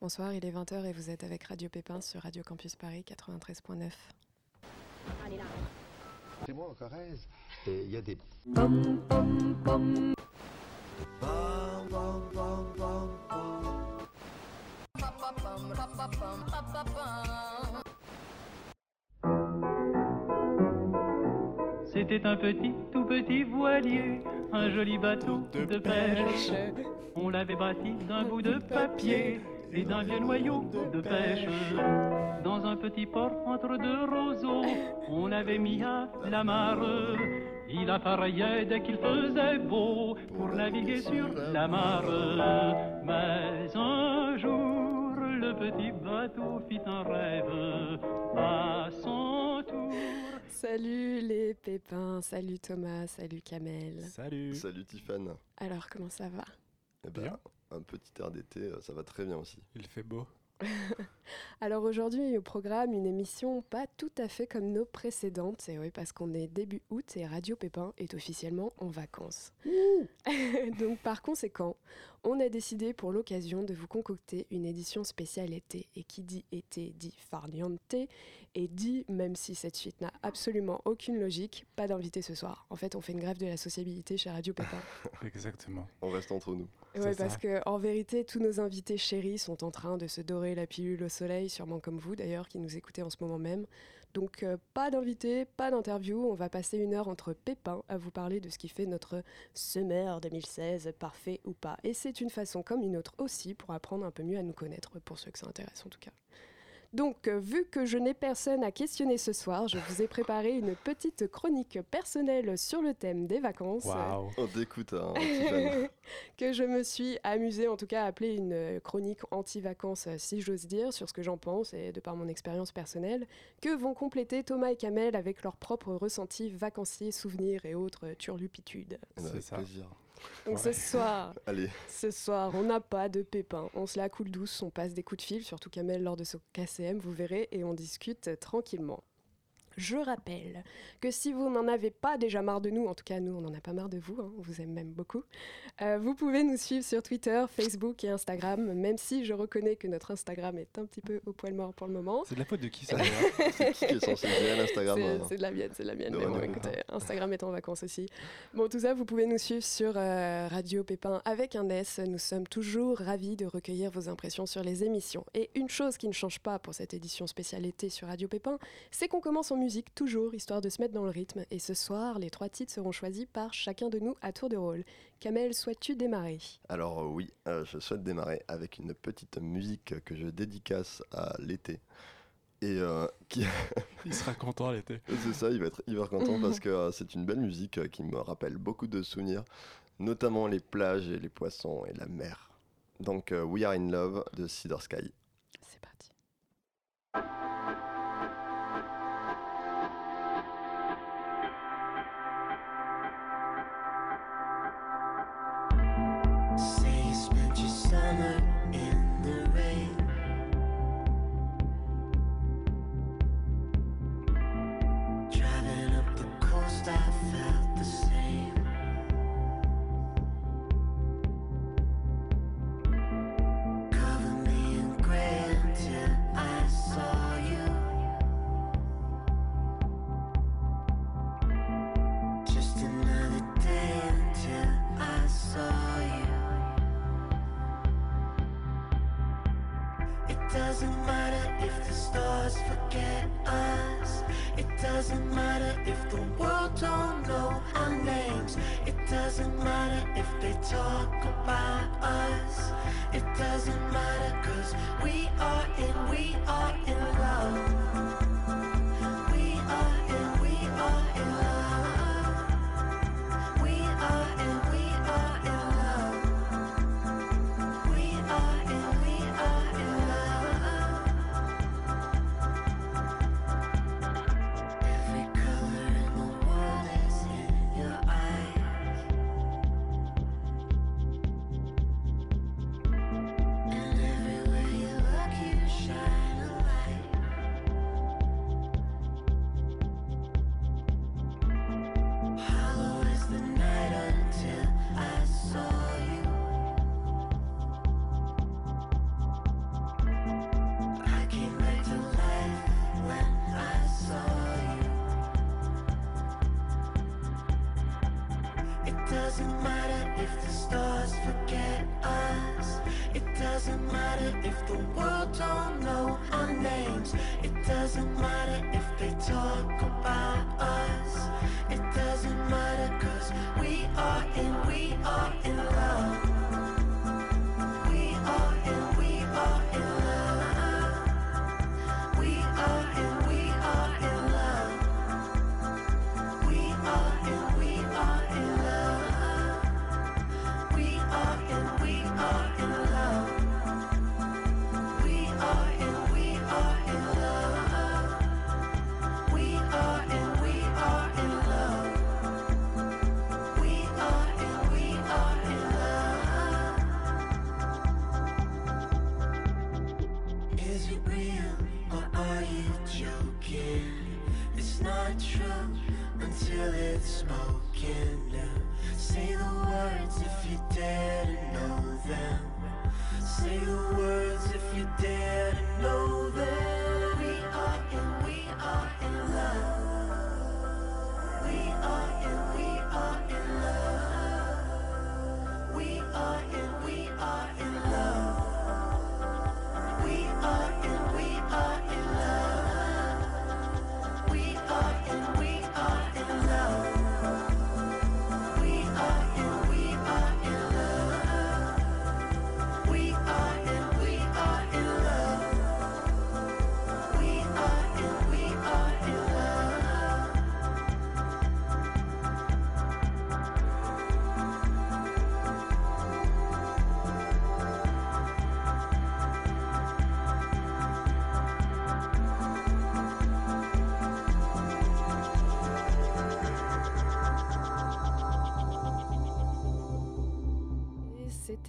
Bonsoir, il est 20h et vous êtes avec Radio Pépin sur Radio Campus Paris 93.9. C'est moi en Corrèze. Et il y a des. C'était un petit, tout petit voilier, un joli bateau de, pêche. On l'avait bâti d'un bout de papier et d'un vieux noyau de pêche. Dans un petit port entre deux roseaux, on avait mis à la mare. Il appareillait dès qu'il faisait beau pour naviguer sur la mare. Mais un jour, le petit bateau fit un rêve à son tour. Salut les pépins, salut Thomas, salut Kamel. Salut. Salut Tiffane. Alors comment ça va? Eh ben, Bien. Un petit air d'été, euh, ça va très bien aussi. Il fait beau. Alors aujourd'hui au programme une émission pas tout à fait comme nos précédentes, et oui parce qu'on est début août et Radio Pépin est officiellement en vacances. Donc par conséquent, on a décidé pour l'occasion de vous concocter une édition spéciale été. Et qui dit été dit farniente et dit, même si cette suite n'a absolument aucune logique, pas d'invité ce soir. En fait on fait une grève de la sociabilité chez Radio Pépin. Exactement. On reste entre nous. Ouais, C'est parce ça. que en vérité, tous nos invités chéris sont en train de se dorer la pilule au soleil, sûrement comme vous d'ailleurs, qui nous écoutez en ce moment même. Donc euh, pas d'invités, pas d'interview, on va passer une heure entre pépins à vous parler de ce qui fait notre summer 2016, parfait ou pas. Et c'est une façon comme une autre aussi pour apprendre un peu mieux à nous connaître, pour ceux que ça intéresse en tout cas. Donc, euh, vu que je n'ai personne à questionner ce soir, je vous ai préparé une petite chronique personnelle sur le thème des vacances Waouh. On t'écoute, hein, que je me suis amusée, en tout cas, à appeler une chronique anti-vacances, si j'ose dire, sur ce que j'en pense et de par mon expérience personnelle, que vont compléter Thomas et Kamel avec leurs propres ressentis vacanciers, souvenirs et autres turlupitudes. Avec ça. plaisir. Donc Ouais. ce soir, Allez, ce soir, on n'a pas de pépins. On se la coule douce, on passe des coups de fil, surtout Kamel lors de son KCM, vous verrez, et on discute tranquillement. Je rappelle que si vous n'en avez pas déjà marre de nous, en tout cas nous on n'en a pas marre de vous, hein, on vous aime même beaucoup, euh, vous pouvez nous suivre sur Twitter, Facebook et Instagram, même si je reconnais que notre Instagram est un petit peu au poil mort pour le moment. C'est de la faute de qui ça c'est qui qui est censé gérer l'Instagram C'est hein c'est de la mienne, c'est de la mienne. De Mais bon, Renaud. écoutez, Instagram est en vacances aussi. Bon, tout ça, vous pouvez nous suivre sur euh, Radio Pépin avec un S. Nous sommes toujours ravis de recueillir vos impressions sur les émissions. Et une chose qui ne change pas pour cette édition spéciale été sur Radio Pépin, c'est qu'on commence en musique toujours, histoire de se mettre dans le rythme. Et ce soir, les trois titres seront choisis par chacun de nous à tour de rôle. Kamel, souhaites-tu démarrer? Alors euh, oui, euh, je souhaite démarrer avec une petite musique que je dédicace à l'été. Et euh, qui, Il sera content l'été. c'est ça, il va être hyper content parce que euh, c'est une belle musique qui me rappelle beaucoup de souvenirs, notamment les plages et les poissons et la mer. Donc euh, We Are in Love de Cedar Sky.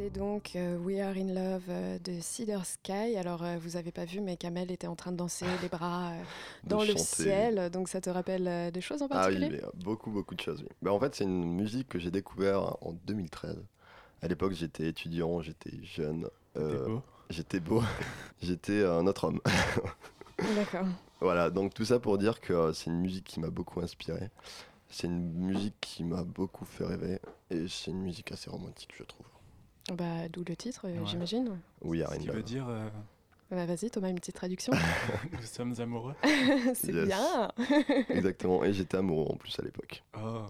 C'était donc euh, We Are in Love euh, de Cedar Sky. Alors, euh, vous avez pas vu, mais Kamel était en train de danser les bras euh, dans le chanter. ciel. Donc, ça te rappelle euh, des choses en Ah oui, particulier? mais, euh, beaucoup, beaucoup de choses. oui. Bah, en fait, c'est une musique que j'ai découvert en 2013. À l'époque, j'étais étudiant, j'étais jeune. Euh. J'étais beau. j'étais un autre homme. D'accord. Voilà, donc tout ça pour dire que euh, c'est une musique qui m'a beaucoup inspiré. C'est une musique qui m'a beaucoup fait rêver. Et c'est une musique assez romantique, je trouve. Bah, d'où le titre, euh, Ouais. j'imagine. We are Ce in qui veut love. dire euh, Bah, Vas-y, Thomas, une petite traduction. nous sommes amoureux. C'est Yes. bien. Exactement. Et j'étais amoureux en plus à l'époque. Oh,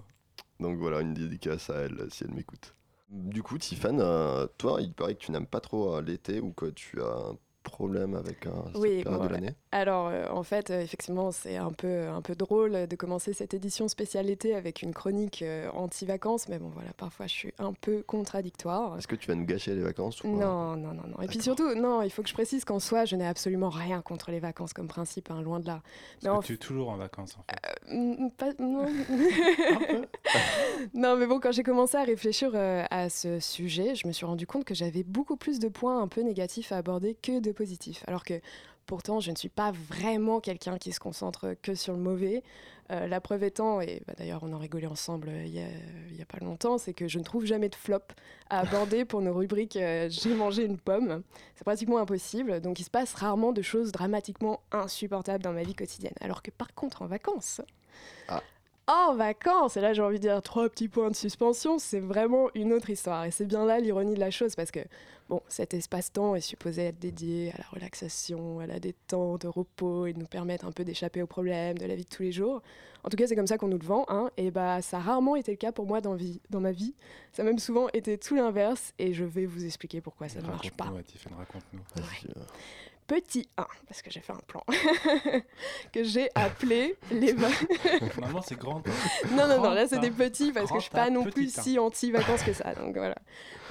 Donc voilà, une dédicace à elle si elle m'écoute. Du coup, Tiffane, euh, toi, il paraît que tu n'aimes pas trop euh, l'été ou que tu as un problème avec euh, cette Oui, bon, de l'année. Alors, euh, en fait, euh, effectivement, c'est un peu, un peu drôle de commencer cette édition spéciale été avec une chronique euh, anti-vacances, mais bon, voilà, parfois je suis un peu contradictoire. Est-ce que tu vas nous gâcher les vacances ou Non, non, non, non. Et puis surtout, non, il faut que je précise qu'en soi, je n'ai absolument rien contre les vacances comme principe, hein, loin de là. Mais parce en que tu es toujours en vacances en fait. Pas- non. non, mais bon, quand j'ai commencé à réfléchir euh, à ce sujet, je me suis rendu compte que j'avais beaucoup plus de points un peu négatifs à aborder que de Alors que pourtant, je ne suis pas vraiment quelqu'un qui se concentre que sur le mauvais. Euh, la preuve étant, et bah, d'ailleurs on en rigolait ensemble euh, il y a, il y a pas longtemps, c'est que je ne trouve jamais de flop à aborder pour nos rubriques euh, J'ai mangé une pomme. C'est pratiquement impossible. Donc il se passe rarement de choses dramatiquement insupportables dans ma vie quotidienne. Alors que par contre, en vacances, en vacances, et là j'ai envie de dire trois petits points de suspension, c'est vraiment une autre histoire. Et c'est bien là l'ironie de la chose, parce que bon, cet espace-temps est supposé être dédié à la relaxation, à la détente, au repos, et de nous permettre un peu d'échapper aux problèmes de la vie de tous les jours. En tout cas, c'est comme ça qu'on nous le vend, hein, et bah ça a rarement été le cas pour moi dans, vie, dans ma vie. Ça a même souvent été tout l'inverse, et je vais vous expliquer pourquoi ça ne marche pas. Raconte-nous, ouais, Petit 1, parce que j'ai fait un plan, que j'ai appelé les... Normalement, c'est grand. hein. Non, non, non, là c'est des petits parce que je suis pas non plus si anti-vacances que ça. Donc voilà.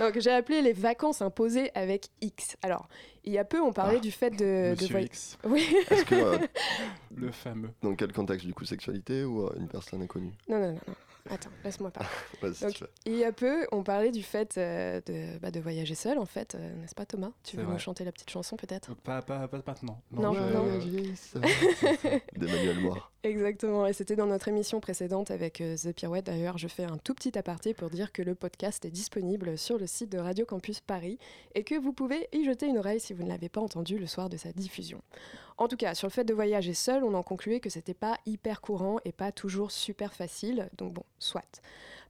Donc j'ai appelé les vacances imposées avec X. Alors, il y a peu, on parlait Ah, du fait de. de Monsieur voy- X, Oui, Est-ce que, euh, le fameux. dans quel contexte du coup, sexualité ou euh, une personne inconnue? Non, non, non, non. Attends, laisse-moi parler. Donc. Il y a peu, on parlait du fait euh, de, bah, de voyager seul, en fait, euh, n'est-ce pas Thomas? Tu veux nous vrai. chanter la petite chanson peut-être? Pas, pas, pas maintenant. Non, non. Seul. D'Emmanuel Moir. Exactement, et c'était dans notre émission précédente avec euh, The Pirouette. D'ailleurs, je fais un tout petit aparté pour dire que le podcast est disponible sur le site de Radio Campus Paris et que vous pouvez y jeter une oreille si vous ne l'avez pas entendu le soir de sa diffusion. En tout cas, sur le fait de voyager seul, on en concluait que c'était pas hyper courant et pas toujours super facile, donc bon, soit.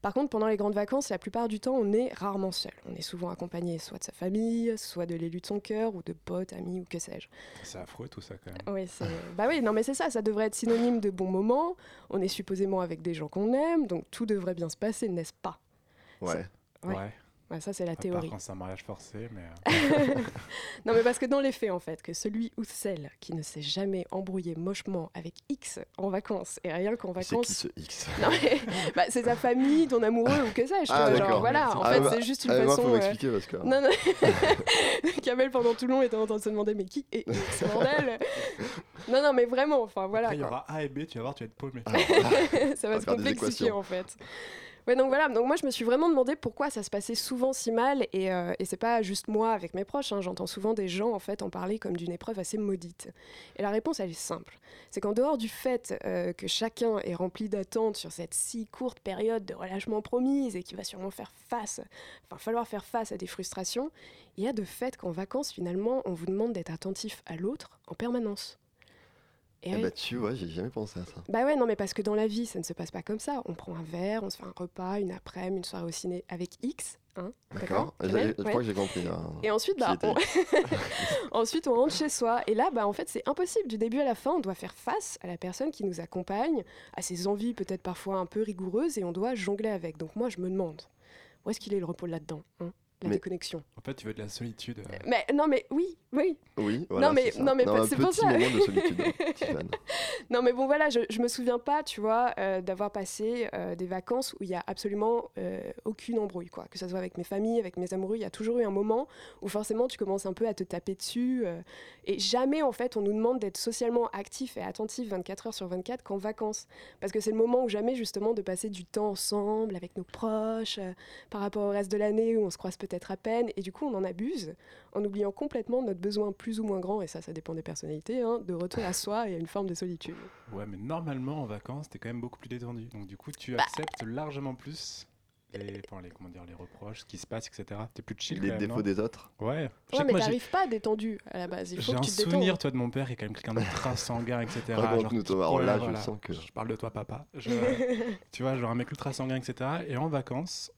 Par contre, pendant les grandes vacances, la plupart du temps, on est rarement seul. On est souvent accompagné soit de sa famille, soit de l'élu de son cœur, ou de potes, amis, ou que sais-je. C'est affreux tout ça quand même. Oui, c'est... bah oui, non mais c'est ça, ça devrait être synonyme de bons moments. On est supposément avec des gens qu'on aime, donc tout devrait bien se passer, n'est-ce pas? Ouais. Ouais. Ouais. Ouais, Ça, c'est la À part théorie. quand c'est un mariage forcé, mais. euh, Non mais parce que dans les faits, en fait, que celui ou celle qui ne s'est jamais embrouillé mochement avec X en vacances, et rien qu'en C'est qui vacances... ce X Non mais bah, c'est ta famille, ton amoureux ou que sais-je. Ah, genre, d'accord. voilà, en Ah, fait, bah, c'est juste une Ah, moi, façon... faut euh, m'expliquer parce que. Non, non. Kamel, pendant tout le long, était en train de se demander mais qui est X, bordel? Non, non, mais vraiment, enfin voilà. Après, il y aura A et B, tu vas voir, tu vas être paumé. Ah, ça va se complexifier en fait. Donc voilà, donc moi je me suis vraiment demandé pourquoi ça se passait souvent si mal et, euh, et c'est pas juste moi avec mes proches, hein, j'entends souvent des gens en fait en parler comme d'une épreuve assez maudite. Et la réponse elle est simple, c'est qu'en dehors du fait euh, que chacun est rempli d'attentes sur cette si courte période de relâchement promise et qu'il va sûrement faire face, enfin falloir faire face à des frustrations, il y a de fait qu'en vacances finalement on vous demande d'être attentif à l'autre en permanence. Et Eh oui. bah, tu vois, j'ai jamais pensé à ça. Bah ouais, non, mais parce que dans la vie, ça ne se passe pas comme ça. On prend un verre, on se fait un repas, une après-midi, une soirée au ciné avec X. Hein, D'accord Je Ouais. crois que j'ai compris. là. Et ensuite, bah, on... ensuite, on rentre chez soi. Et là, bah, en fait, c'est impossible. Du début à la fin, on doit faire face à la personne qui nous accompagne, à ses envies peut-être parfois un peu rigoureuses, et on doit jongler avec. Donc moi, je me demande, où est-ce qu'il est le repos là-dedans hein? La Mais- déconnexion. En fait, tu veux de la solitude. euh, Mais non, mais oui, oui. Oui, voilà. mais- c'est ça. non, mais pas- un c'est pour ça. moment de solitude, Tiffany. Non, mais bon, voilà, je, je me souviens pas, tu vois, euh, d'avoir passé euh, des vacances où il y a absolument euh, aucune embrouille, quoi. Que ce soit avec mes familles, avec mes amoureux, il y a toujours eu un moment où forcément tu commences un peu à te taper dessus. euh, et jamais, en fait, on nous demande d'être socialement actif et attentif 24 heures sur 24 qu'en vacances. Parce que c'est le moment où jamais, justement, de passer du temps ensemble avec nos proches, euh, par rapport au reste de l'année où on se croise peut-être à peine. Et du coup, on en abuse en oubliant complètement notre besoin plus ou moins grand, et ça, ça dépend des personnalités, hein, de retour à soi et à une forme de solitude. Ouais, mais normalement en vacances, t'es quand même beaucoup plus détendu. Donc du coup, tu Bah. acceptes largement plus les, enfin, les, comment dire, les reproches, ce qui se passe, etc. T'es plus chill. Les défauts des autres. Ouais. Ouais, mais t'arrives pas détendu à la base. J'ai un souvenir, toi, de mon père, qui est quand même quelqu'un d'ultra sanguin, etc. Genre, Thomas. Alors ouais, là, voilà. je sens que. Je parle de toi, papa. Je- tu vois, genre un mec ultra sanguin, etc. Et en vacances,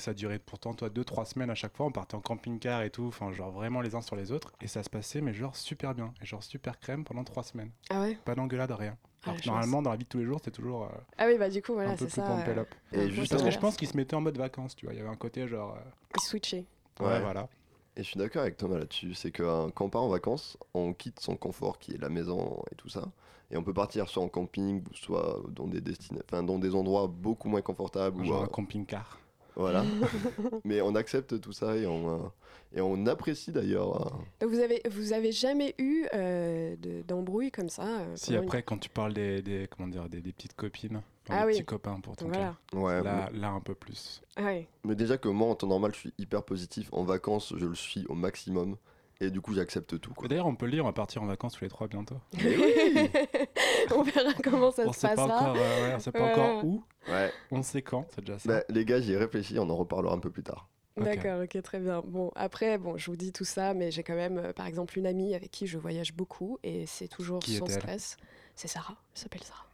ça durait pourtant, toi, 2-3 semaines à chaque fois. On partait en camping-car et tout, enfin, genre vraiment les uns sur les autres. Et ça se passait, mais genre super bien. Et genre super crème pendant 3 semaines. Ah ouais? Pas d'engueulade, rien. Ah, Alors que normalement, dans la vie de tous les jours, c'est toujours euh, Ah oui, bah du coup, voilà, c'est ça. euh. Et ouais, juste- Parce que je pense qu'il se mettait en mode vacances, tu vois. Il y avait un côté genre. euh, Il switchait. ouais, Ouais. voilà. Et je suis d'accord avec Thomas là-dessus. C'est que euh, quand on part en vacances, on quitte son confort qui est la maison et tout ça. Et on peut partir soit en camping, ou soit dans des, destina- enfin, dans des endroits beaucoup moins confortables. ou, Genre euh, un camping-car. Voilà. Mais on accepte tout ça et on, euh, et on apprécie d'ailleurs. euh, vous avez, vous avez jamais eu euh, de- d'embrouille comme ça euh, Si une- après, quand tu parles des, des, comment dire, des, des petites copines, Ah des oui. petits copains pour ton Voilà. ouais, cas. Là, là, un peu plus. Ah ouais. Mais déjà que moi, en temps normal, je suis hyper positif. En vacances, je le suis au maximum. Et du coup, j'accepte tout. Quoi. D'ailleurs, on peut le lire, on va partir en vacances tous les trois bientôt. On verra comment ça on se sait pas passera. encore, euh, ouais, on sait pas Ouais. encore où, Ouais. on sait quand, c'est déjà ça. Bah, les gars, j'y ai réfléchi. On en reparlera un peu plus tard. D'accord, ok, très bien. Bon, après, bon, je vous dis tout ça, mais j'ai quand même, euh, par exemple, une amie avec qui je voyage beaucoup et c'est toujours Qui sans stress. C'est Sarah, elle s'appelle Sarah.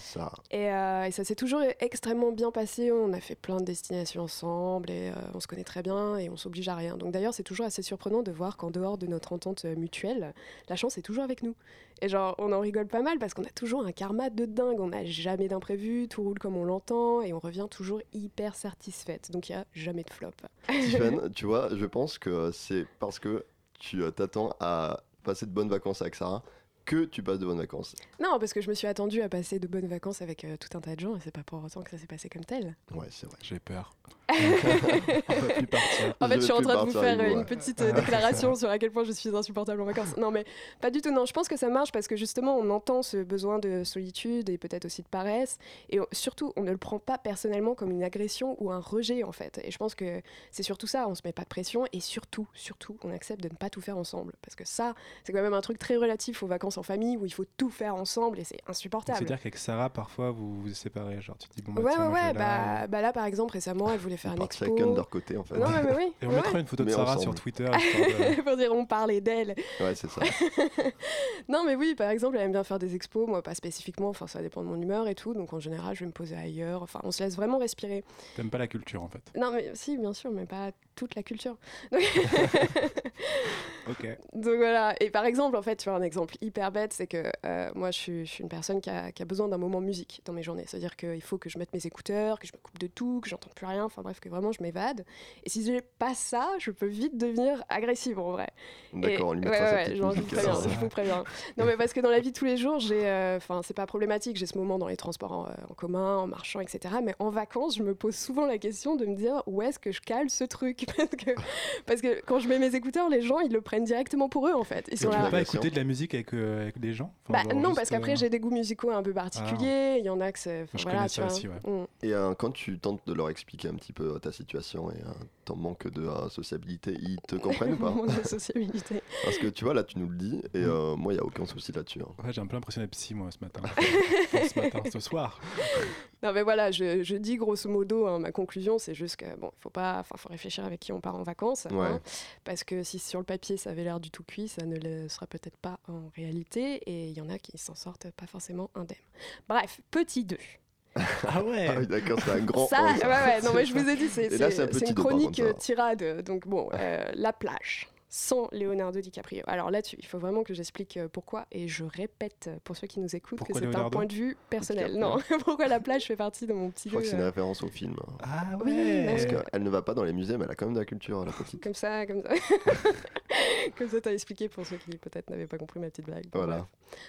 Ça. Et, euh, et ça s'est toujours extrêmement bien passé. On a fait plein de destinations ensemble et euh, on se connaît très bien et on s'oblige à rien. Donc d'ailleurs, c'est toujours assez surprenant de voir qu'en dehors de notre entente euh, mutuelle, la chance est toujours avec nous. Et genre, on en rigole pas mal parce qu'on a toujours un karma de dingue. On n'a jamais d'imprévu, tout roule comme on l'entend et on revient toujours hyper satisfaite. Donc il n'y a jamais de flop. Tiffany, tu vois, je pense que c'est parce que tu t'attends à passer de bonnes vacances avec Sarah que tu passes de bonnes vacances. Non, parce que je me suis attendue à passer de bonnes vacances avec euh, tout un tas de gens et c'est pas pour autant que ça s'est passé comme tel. Ouais, c'est vrai. J'ai peur. on peut plus partir. En fait, Je je suis en train de vous faire vous, une ouais. petite euh, déclaration sur à quel point je suis insupportable en vacances. Non, mais pas du tout. Non, je pense que ça marche parce que justement, on entend ce besoin de solitude et peut-être aussi de paresse. Et on- surtout, on ne le prend pas personnellement comme une agression ou un rejet, en fait. Et je pense que c'est surtout ça. On se met pas de pression et surtout, surtout, on accepte de ne pas tout faire ensemble. Parce que ça, c'est quand même un truc très relatif aux vacances vacances en famille où il faut tout faire ensemble et c'est insupportable. C'est-à-dire qu'avec Sarah, parfois, vous vous séparez. Genre, tu te dis, bon, bah, Ouais, tiens, ouais, ouais. là, Bah, bah là, par exemple, récemment, elle voulait faire partent expo. chacun de leur côté en fait. Non, mais, mais oui. Et on ouais. mettra une photo de Mais Sarah ensemble. sur Twitter. de- Pour dire, on parlait d'elle. Ouais, c'est ça. Non, mais oui, par exemple, elle aime bien faire des expos, moi pas spécifiquement, enfin ça dépend de mon humeur et tout, donc en général, je vais me poser ailleurs, enfin on se laisse vraiment respirer. T'aimes pas la culture, en fait. Non, mais si, bien sûr, mais pas toute la culture. Ok. Donc voilà, et par exemple, en fait, tu vois, un exemple hyper bête, c'est que euh, moi, je suis, je suis une personne qui a, qui a besoin d'un moment musique dans mes journées. C'est-à-dire qu'il faut que je mette mes écouteurs, que je me coupe de tout, que j'entende plus rien, enfin bref, que vraiment je m'évade. Et si j'ai pas ça, je peux vite devenir agressive en vrai. D'accord, on lui ouais, sa ouais, petite je vous préviens, alors. je vous préviens. Non, mais parce que dans la vie de tous les jours, j'ai, euh, enfin, c'est pas problématique, j'ai ce moment dans les transports en, euh, en commun, en marchant, etc. Mais en vacances, je me pose souvent la question de me dire où est-ce que je cale ce truc? parce que, parce que quand je mets mes écouteurs, les gens, ils le prennent directement pour eux, en fait. Ils sont tu là. peux pas écouter de la musique avec, euh, avec des gens? Enfin, Bah, non, parce qu'après, euh, j'ai des goûts musicaux un peu particuliers. Il y en a que c'est. enfin, voilà, tu ça vois. aussi, ouais. Mm. Et euh, quand tu tentes de leur expliquer un petit peu ta situation et euh, ton manque de euh, sociabilité, ils te comprennent ou pas? Mon sociabilité. Parce que tu vois, là, tu nous le dis, et Mm. moi, il n'y a aucun souci là-dessus. hein. Ouais, j'ai un peu l'impression d'être psy, moi, ce matin. Enfin, ce matin, ce soir. Non, mais voilà, je, je dis grosso modo, hein, ma conclusion, c'est juste que, bon, il faut pas. Enfin, faut réfléchir avec qui on part en vacances. Ouais. hein, parce que si sur le papier, ça avait l'air du tout cuit, ça ne le sera peut-être pas en réalité. Et il y en a qui s'en sortent pas forcément indemnes. Bref, petit 2. Ah ouais Ah oui, d'accord, c'est un grand. ça, ouais, ouais, non, mais je vous ai dit, c'est une chronique euh, tirade. Donc, bon, euh, la plage sans Leonardo DiCaprio. Alors là-dessus, il faut vraiment que j'explique euh, pourquoi. Et je répète euh, pour ceux qui nous écoutent Pourquoi que c'est un point de vue personnel. DiCaprio. Non, pourquoi la plage fait partie de mon petit Je crois que c'est une euh, référence au film. hein. Ah Oui, ouais Parce qu'elle ne va pas dans les musées, mais elle a quand même de la culture, la petite. Comme ça, comme ça. comme ça, t'as expliqué pour ceux qui peut-être n'avaient pas compris ma petite blague. Voilà. bref.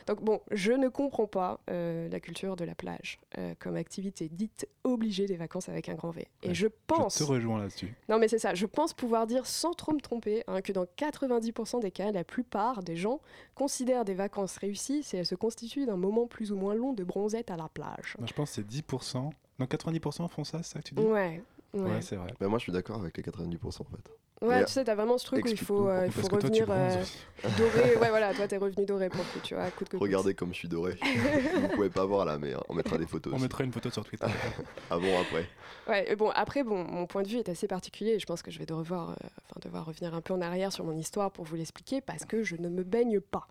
Donc bon, je ne comprends pas euh, la culture de la plage euh, comme activité dite obligée des vacances avec un grand V. Et Ouais, je pense... Je te rejoins là-dessus. Non mais c'est ça, je pense pouvoir dire sans trop me tromper hein, que dans 90% des cas, la plupart des gens considèrent des vacances réussies si elles se constituent d'un moment plus ou moins long de bronzette à la plage. Non, je pense que c'est 10%. Non, 90% font ça, c'est ça que tu dis? Ouais. Ouais, Ouais, c'est vrai. Bah, moi, je suis d'accord avec les 90% en fait. Ouais, tu sais, t'as vraiment ce truc où il faut, euh, il faut toi, revenir euh, doré. Ouais, voilà, toi, t'es revenu doré pour le coup, tu vois, coûte que coûte. Regardez comme je suis doré. Vous pouvez pas voir là, mais on mettra des photos. On aussi. mettra une photo sur Twitter. Avant, après. Ouais, et bon, après, bon, mon point de vue est assez particulier je pense que je vais devoir, euh, enfin, devoir revenir un peu en arrière sur mon histoire pour vous l'expliquer parce que je ne me baigne pas.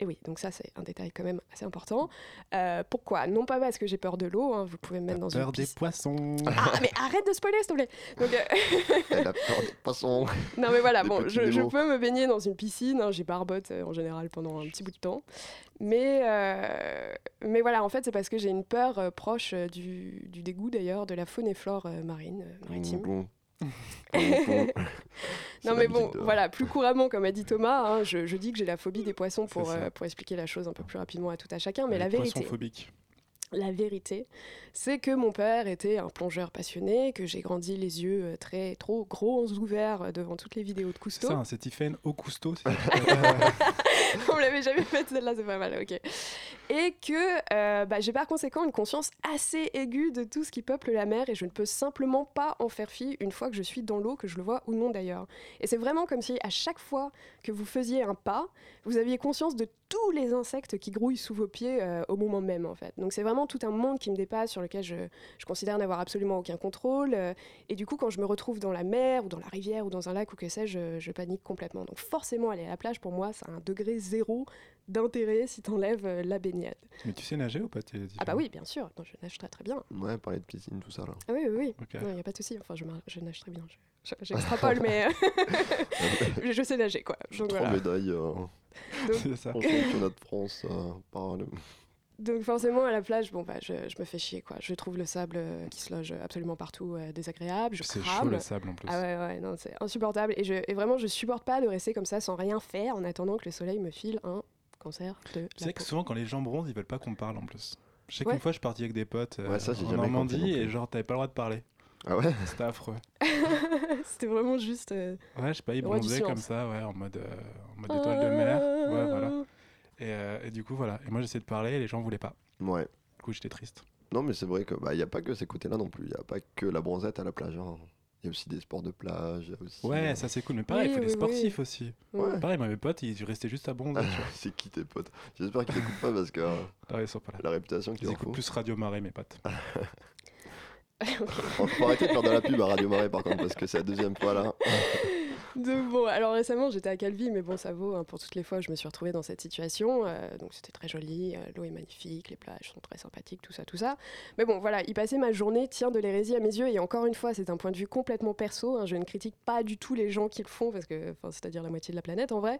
Et oui, donc ça, c'est un détail quand même assez important. Euh, pourquoi? Non pas parce que j'ai peur de l'eau, hein, vous pouvez me mettre dans Peur une des piscine. poissons. Ah, mais arrête de spoiler, s'il te plaît Donc, euh, Elle a peur des poissons. Non mais voilà, Des bon, je, peux me baigner dans une piscine, hein, j'y barbote euh, en général pendant un petit bout de temps. Mais, euh, mais voilà, en fait, c'est parce que j'ai une peur euh, proche euh, du, du dégoût d'ailleurs de la faune et flore euh, marine, euh, maritime. Boum, boum. C'est Non mais bon, de- voilà, plus couramment, comme a dit Thomas, hein, je, je dis que j'ai la phobie des poissons pour, C'est ça. euh, pour expliquer la chose un peu plus rapidement à tout à chacun. Mais Les la vérité, phobiques. la vérité, c'est que mon père était un plongeur passionné, que j'ai grandi les yeux euh, très trop gros ouverts euh, devant toutes les vidéos de C'est Cousteau. ça, hein, c'est Tiffen au Cousteau. On me l'avait jamais faite celle-là, c'est pas mal, ok. Et que euh, bah, j'ai par conséquent une conscience assez aiguë de tout ce qui peuple la mer et je ne peux simplement pas en faire fi une fois que je suis dans l'eau, que je le vois ou non d'ailleurs. Et c'est vraiment comme si à chaque fois que vous faisiez un pas, vous aviez conscience de tous les insectes qui grouillent sous vos pieds euh, au moment même en fait. Donc c'est vraiment tout un monde qui me dépasse sur lequel je, je considère n'avoir absolument aucun contrôle. euh, et du coup quand je me retrouve dans la mer ou dans la rivière ou dans un lac ou que sais-je, je, je panique complètement. Donc forcément aller à la plage pour moi, c'est un degré zéro d'intérêt si t'enlèves euh, la baignade. Mais tu sais nager ou pas t'es Ah bah oui, bien sûr, Non, je nage très très bien. Ouais, parler de piscine, tout ça là. Ah oui, oui, oui. Il n'y a pas de souci. Enfin, je, je nage très bien. Je- je- J'extrapole, mais euh, je, je sais nager, quoi. Donc, Trois voilà. médailles euh, C'est ça. en championnat de France. euh, par le- Donc forcément, à la plage, bon, bah, je, je me fais chier, quoi. Je trouve le sable euh, qui se loge absolument partout euh, désagréable. Je C'est chaud le sable en plus. Ah ouais, ouais, non, c'est insupportable. Et, je, et vraiment, je supporte pas de rester comme ça sans rien faire en attendant que le soleil me file un cancer de Tu sais que souvent quand les gens bronzent, ils veulent pas qu'on parle en plus. Je sais Ouais. qu'une fois je suis parti avec des potes euh, Ouais, ça, en Normandie et genre t'avais pas le droit de parler. Ah ouais? C'était affreux. C'était vraiment juste. euh, Ouais, je sais pas, ils bronzaient comme ça, ouais, en mode, euh, en mode étoile de mer. Ouais, voilà. Et, euh, et du coup, voilà. Et moi j'essayais de parler et les gens voulaient pas. Ouais. Du coup, j'étais triste. Non, mais c'est vrai que bah, y a pas que ces côtés-là non plus. Il y a pas que la bronzette à la plage. hein. Il y a aussi des sports de plage. il y a aussi, Ouais, euh, ça c'est cool. Mais pareil, il Oui, faut des oui, sportifs aussi. Ouais. Pareil, moi, mes potes, ils restaient juste à vois. C'est qui tes potes? J'espère qu'ils t'écoutent pas parce que euh, Ah, ils sont pas là. la réputation qu'ils Ils ont écoutent plus Radio Marais, mes potes. On faut arrêter de faire de la pub à Radio Marais par contre parce que c'est la deuxième fois là. Donc bon, alors récemment j'étais à Calvi, mais bon ça vaut hein, pour toutes les fois je me suis retrouvée dans cette situation. Euh, donc c'était très joli, euh, l'eau est magnifique, les plages sont très sympathiques, tout ça, tout ça. Mais bon voilà, y passer ma journée tient de l'hérésie à mes yeux et encore une fois c'est un point de vue complètement perso. hein, je ne critique pas du tout les gens qui le font parce que, c'est-à-dire la moitié de la planète en vrai.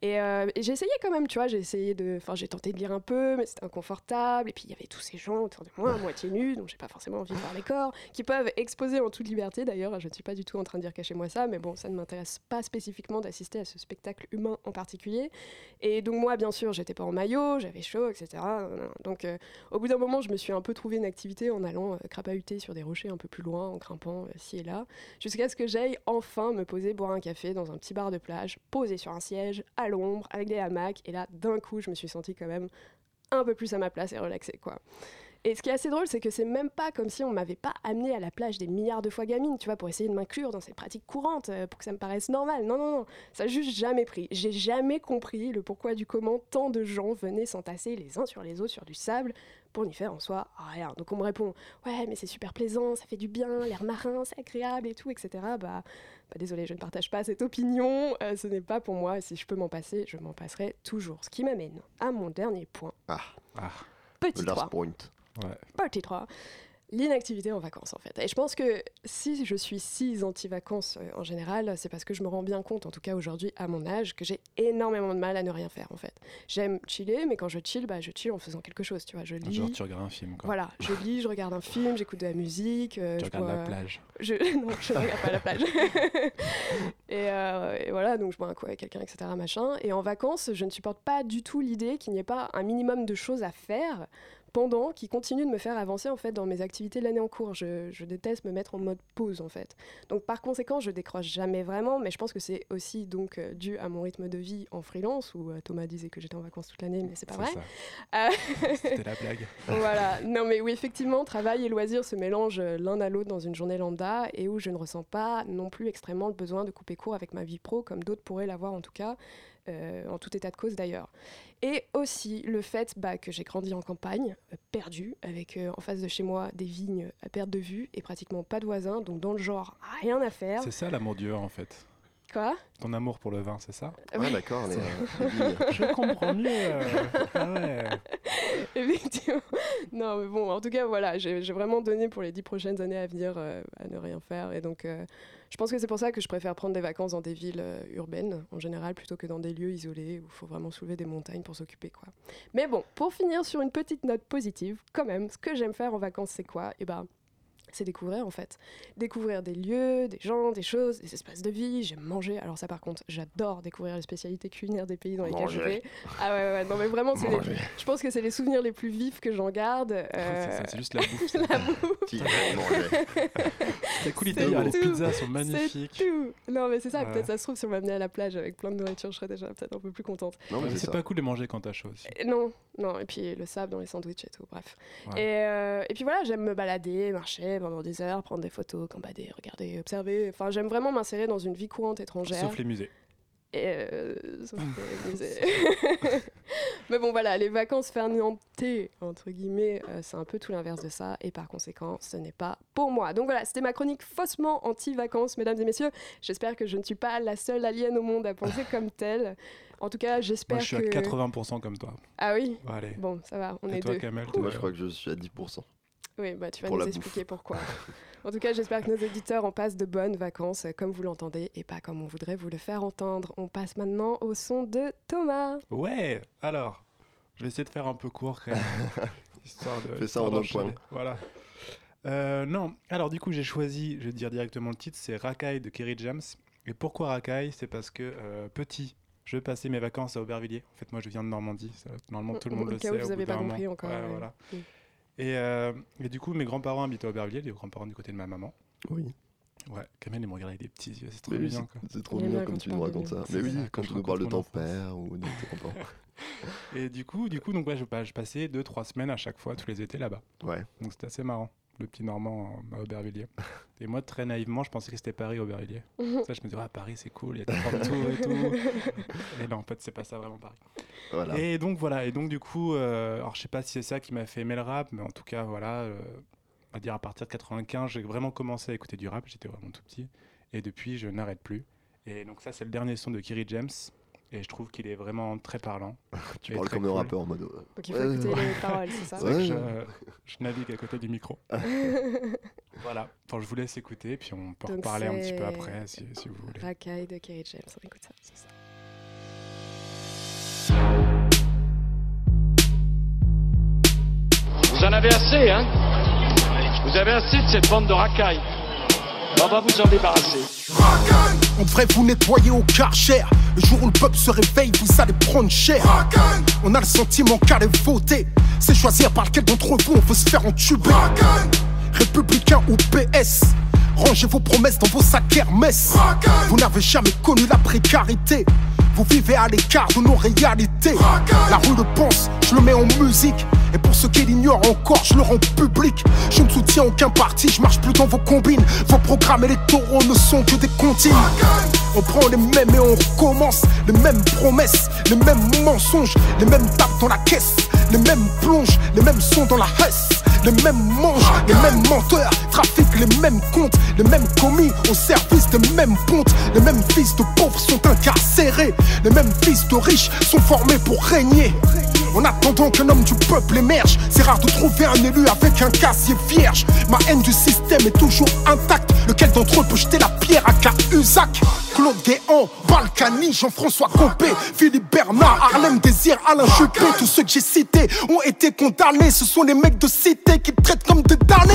Et, euh, j'ai essayé quand même, tu vois, j'ai essayé de, enfin j'ai tenté de lire un peu, mais c'était inconfortable. Et puis il y avait tous ces gens autour de moi, à moitié nus, dont j'ai pas forcément envie de voir les corps, qui peuvent exposer en toute liberté. D'ailleurs, je ne suis pas du tout en train de dire cachez-moi ça, mais bon, ça ne m'intéresse pas spécifiquement d'assister à ce spectacle humain en particulier. Et donc moi, bien sûr, j'étais pas en maillot, j'avais chaud, etc. Donc euh, au bout d'un moment, je me suis un peu trouvé une activité en allant euh, crapahuter sur des rochers un peu plus loin, en grimpant euh, ci et là, jusqu'à ce que j'aille enfin me poser boire un café dans un petit bar de plage, posé sur un siège, à l'ombre, avec des hamacs. Et là, d'un coup, je me suis sentie quand même un peu plus à ma place et relaxée, quoi. Et ce qui est assez drôle, c'est que c'est même pas comme si on m'avait pas amené à la plage des milliards de fois gamine, tu vois, pour essayer de m'inclure dans ces pratiques courantes, euh, pour que ça me paraisse normal. Non, non, non, ça a juste jamais pris. J'ai jamais compris le pourquoi du comment tant de gens venaient s'entasser les uns sur les autres sur du sable pour n'y faire en soi rien. Donc on me répond, ouais, mais c'est super plaisant, ça fait du bien, l'air marin, c'est agréable et tout, etc. Bah, bah désolé, je ne partage pas cette opinion, euh, ce n'est pas pour moi, si je peux m'en passer, je m'en passerai toujours. Ce qui m'amène à mon dernier point. Ah, Ah, Petit le 3. last point. Ouais. Partie 3. L'inactivité en vacances, en fait. Et je pense que si je suis si anti-vacances euh, en général, c'est parce que je me rends bien compte, en tout cas aujourd'hui, à mon âge, que j'ai énormément de mal à ne rien faire, en fait. J'aime chiller, mais quand je chill, bah, je chill en faisant quelque chose, tu vois. Je lis. Genre, tu regardes un film, quoi. Voilà, je lis, je regarde un film, j'écoute de la musique. euh, Tu je regardes la plage. je... Non, je ne regarde pas la plage. et, euh, et voilà, donc je bois un coup avec quelqu'un, etc. Machin. Et en vacances, je ne supporte pas du tout l'idée qu'il n'y ait pas un minimum de choses à faire pendant qui continue de me faire avancer en fait dans mes activités de l'année en cours. Je, je déteste me mettre en mode pause en fait. Donc par conséquent, je décroche jamais vraiment, mais je pense que c'est aussi donc euh, dû à mon rythme de vie en freelance où euh, Thomas disait que j'étais en vacances toute l'année, mais c'est pas vrai. Euh, C'était la blague. voilà, non mais oui, effectivement, travail et loisirs se mélangent euh, l'un à l'autre dans une journée lambda et où je ne ressens pas non plus extrêmement le besoin de couper court avec ma vie pro, comme d'autres pourraient l'avoir en tout cas, euh, en tout état de cause d'ailleurs. Et aussi le fait bah, que j'ai grandi en campagne, euh, perdu, avec euh, en face de chez moi des vignes à perte de vue et pratiquement pas de voisins, donc dans le genre, rien à faire. C'est ça l'amour du en fait. Quoi? Ton amour pour le vin, c'est ça? Ah Oui. d'accord, les, les vignes. Je comprends mieux. Ah ouais. Effectivement. Non, mais bon, en tout cas, voilà, j'ai vraiment donné pour les dix prochaines années à venir euh, à ne rien faire. Et donc, euh, je pense que c'est pour ça que je préfère prendre des vacances dans des villes euh, urbaines, en général, plutôt que dans des lieux isolés où il faut vraiment soulever des montagnes pour s'occuper, quoi. Mais bon, pour finir sur une petite note positive, quand même, ce que j'aime faire en vacances, c'est quoi? Eh ben, c'est découvrir en fait. Découvrir des lieux, des gens, des choses, des espaces de vie. J'aime manger. Alors ça par contre, j'adore découvrir les spécialités culinaires des pays dans lesquels je vais. Ah ouais, ouais, ouais. non mais vraiment, c'est les- je pense que c'est les souvenirs les plus vifs que j'en garde. C'est euh, c'est juste la bouffe. la bouffe, cool, d'ailleurs, les pizzas sont magnifiques. tout. Non mais c'est ça, Ouais. peut-être ça se trouve si on m'amenait à la plage avec plein de nourriture, je serais déjà peut-être un peu plus contente. Non, mais c'est pas cool de manger quand t'as chaud aussi. Et non, non, et puis le sable dans les sandwichs et tout, bref. Ouais. Et, euh, et puis voilà, j'aime me balader, marcher pendant des heures, prendre des photos, gambader, regarder, observer. Enfin, j'aime vraiment m'insérer dans une vie courante étrangère. Sauf les musées. Et euh, sauf que les musées. Mais bon, voilà, les vacances fermentées, entre guillemets, euh, c'est un peu tout l'inverse de ça. Et par conséquent, ce n'est pas pour moi. Donc voilà, c'était ma chronique faussement anti-vacances, mesdames et messieurs. J'espère que je ne suis pas la seule alien au monde à penser comme telle. En tout cas, Moi, j'espère je suis que. à 80% comme toi. Ah oui Bon, allez. Bon, ça va, on Et est toi, deux. Kamel Moi, je crois que je suis à 10%. Oui, bah, tu vas nous expliquer pourquoi. en tout cas, j'espère que nos éditeurs en passent de bonnes vacances, euh, comme vous l'entendez, et pas comme on voudrait vous le faire entendre. On passe maintenant au son de Thomas. Ouais, alors, je vais essayer de faire un peu court quand même. histoire de, Fais ça en un point. Voilà. Euh, non, alors du coup, j'ai choisi, je vais dire directement le titre, c'est Rakai de Kerry James. Et pourquoi Rakai? C'est parce que euh, petit, je passais mes vacances à Aubervilliers. En fait, moi, je viens de Normandie. ça, normalement, tout le Au monde le cas sait. où vous au avez bout pas d'un compris moment. encore, Ouais, ouais. voilà. Mm. Et, euh, et du coup, mes grands-parents habitent à Aubervilliers, les grands-parents du côté de ma maman. Oui. Ouais, Kamel, il me regarde avec des petits yeux, c'est trop mignon. c'est- trop mignon bien comme quand tu nous racontes ça. Mais oui, quand tu nous parles de ton père ou de tes grands-parents. Et du coup, du coup donc, ouais, je, bah, je passais deux, trois semaines à chaque fois, tous les étés là-bas. Ouais. Donc c'était assez marrant. Le petit Normand à Aubervilliers. Et moi, très naïvement, je pensais que c'était Paris, Aubervilliers. ça, je me disais, ah, Paris, c'est cool, il y a des partout et tout. Et non, en fait, c'est pas ça vraiment Paris. Voilà. Et donc, voilà. Et donc, du coup, euh, alors, je sais pas si c'est ça qui m'a fait aimer le rap, mais en tout cas, voilà. euh, on va dire à partir de 95, j'ai vraiment commencé à écouter du rap. J'étais vraiment tout petit. Et depuis, je n'arrête plus. Et donc, ça, c'est le dernier son de Kiri James. Et je trouve qu'il est vraiment très parlant. Tu parles comme un cool. rappeur en mode. euh, Donc il faut Ouais, écouter ouais. les paroles, c'est ça C'est Ouais. je, je navigue à côté du micro. voilà. Enfin, je vous laisse écouter, puis on peut en Donc reparler un petit peu c'est- après si, si vous voulez. Racaille de Kerry James, on écoute ça. Vous en avez assez, hein? Vous avez assez de cette bande de racailles. On va vous en débarrasser. On devrait vous nettoyer au karcher. Le jour où le peuple se réveille, vous allez prendre cher. On a le sentiment qu'aller voter, c'est choisir par lequel d'entre vous on veut se faire entuber. Républicain ou PS, rangez vos promesses dans vos sacs Hermès. Vous n'avez jamais connu la précarité. Vous vivez à l'écart de nos réalités. La rue le pense, je le mets en musique. Et pour ceux qui l'ignorent encore, je le rends public. Je ne soutiens aucun parti, je marche plus dans vos combines. Vos programmes électoraux ne sont que des comptines. On prend les mêmes et on recommence. Les mêmes promesses, les mêmes mensonges, les mêmes tapes dans la caisse, les mêmes plonges, les mêmes sons dans la hesse. Les mêmes manches, les mêmes menteurs, trafiquent les mêmes comptes, les mêmes commis au service des mêmes pontes. Les mêmes fils de pauvres sont incarcérés, les mêmes fils de riches sont formés pour régner. En attendant qu'un homme du peuple émerge, c'est rare de trouver un élu avec un casier vierge. Ma haine du système est toujours intacte. Lequel d'entre eux peut jeter la pierre à Cahuzac? Claude Guéant, Balkany, Jean-François Copé, Philippe Bernard, Harlem Désir, Alain Juppé, tous ceux que j'ai cités ont été condamnés. Ce sont les mecs de cité qui te traitent comme des damnés.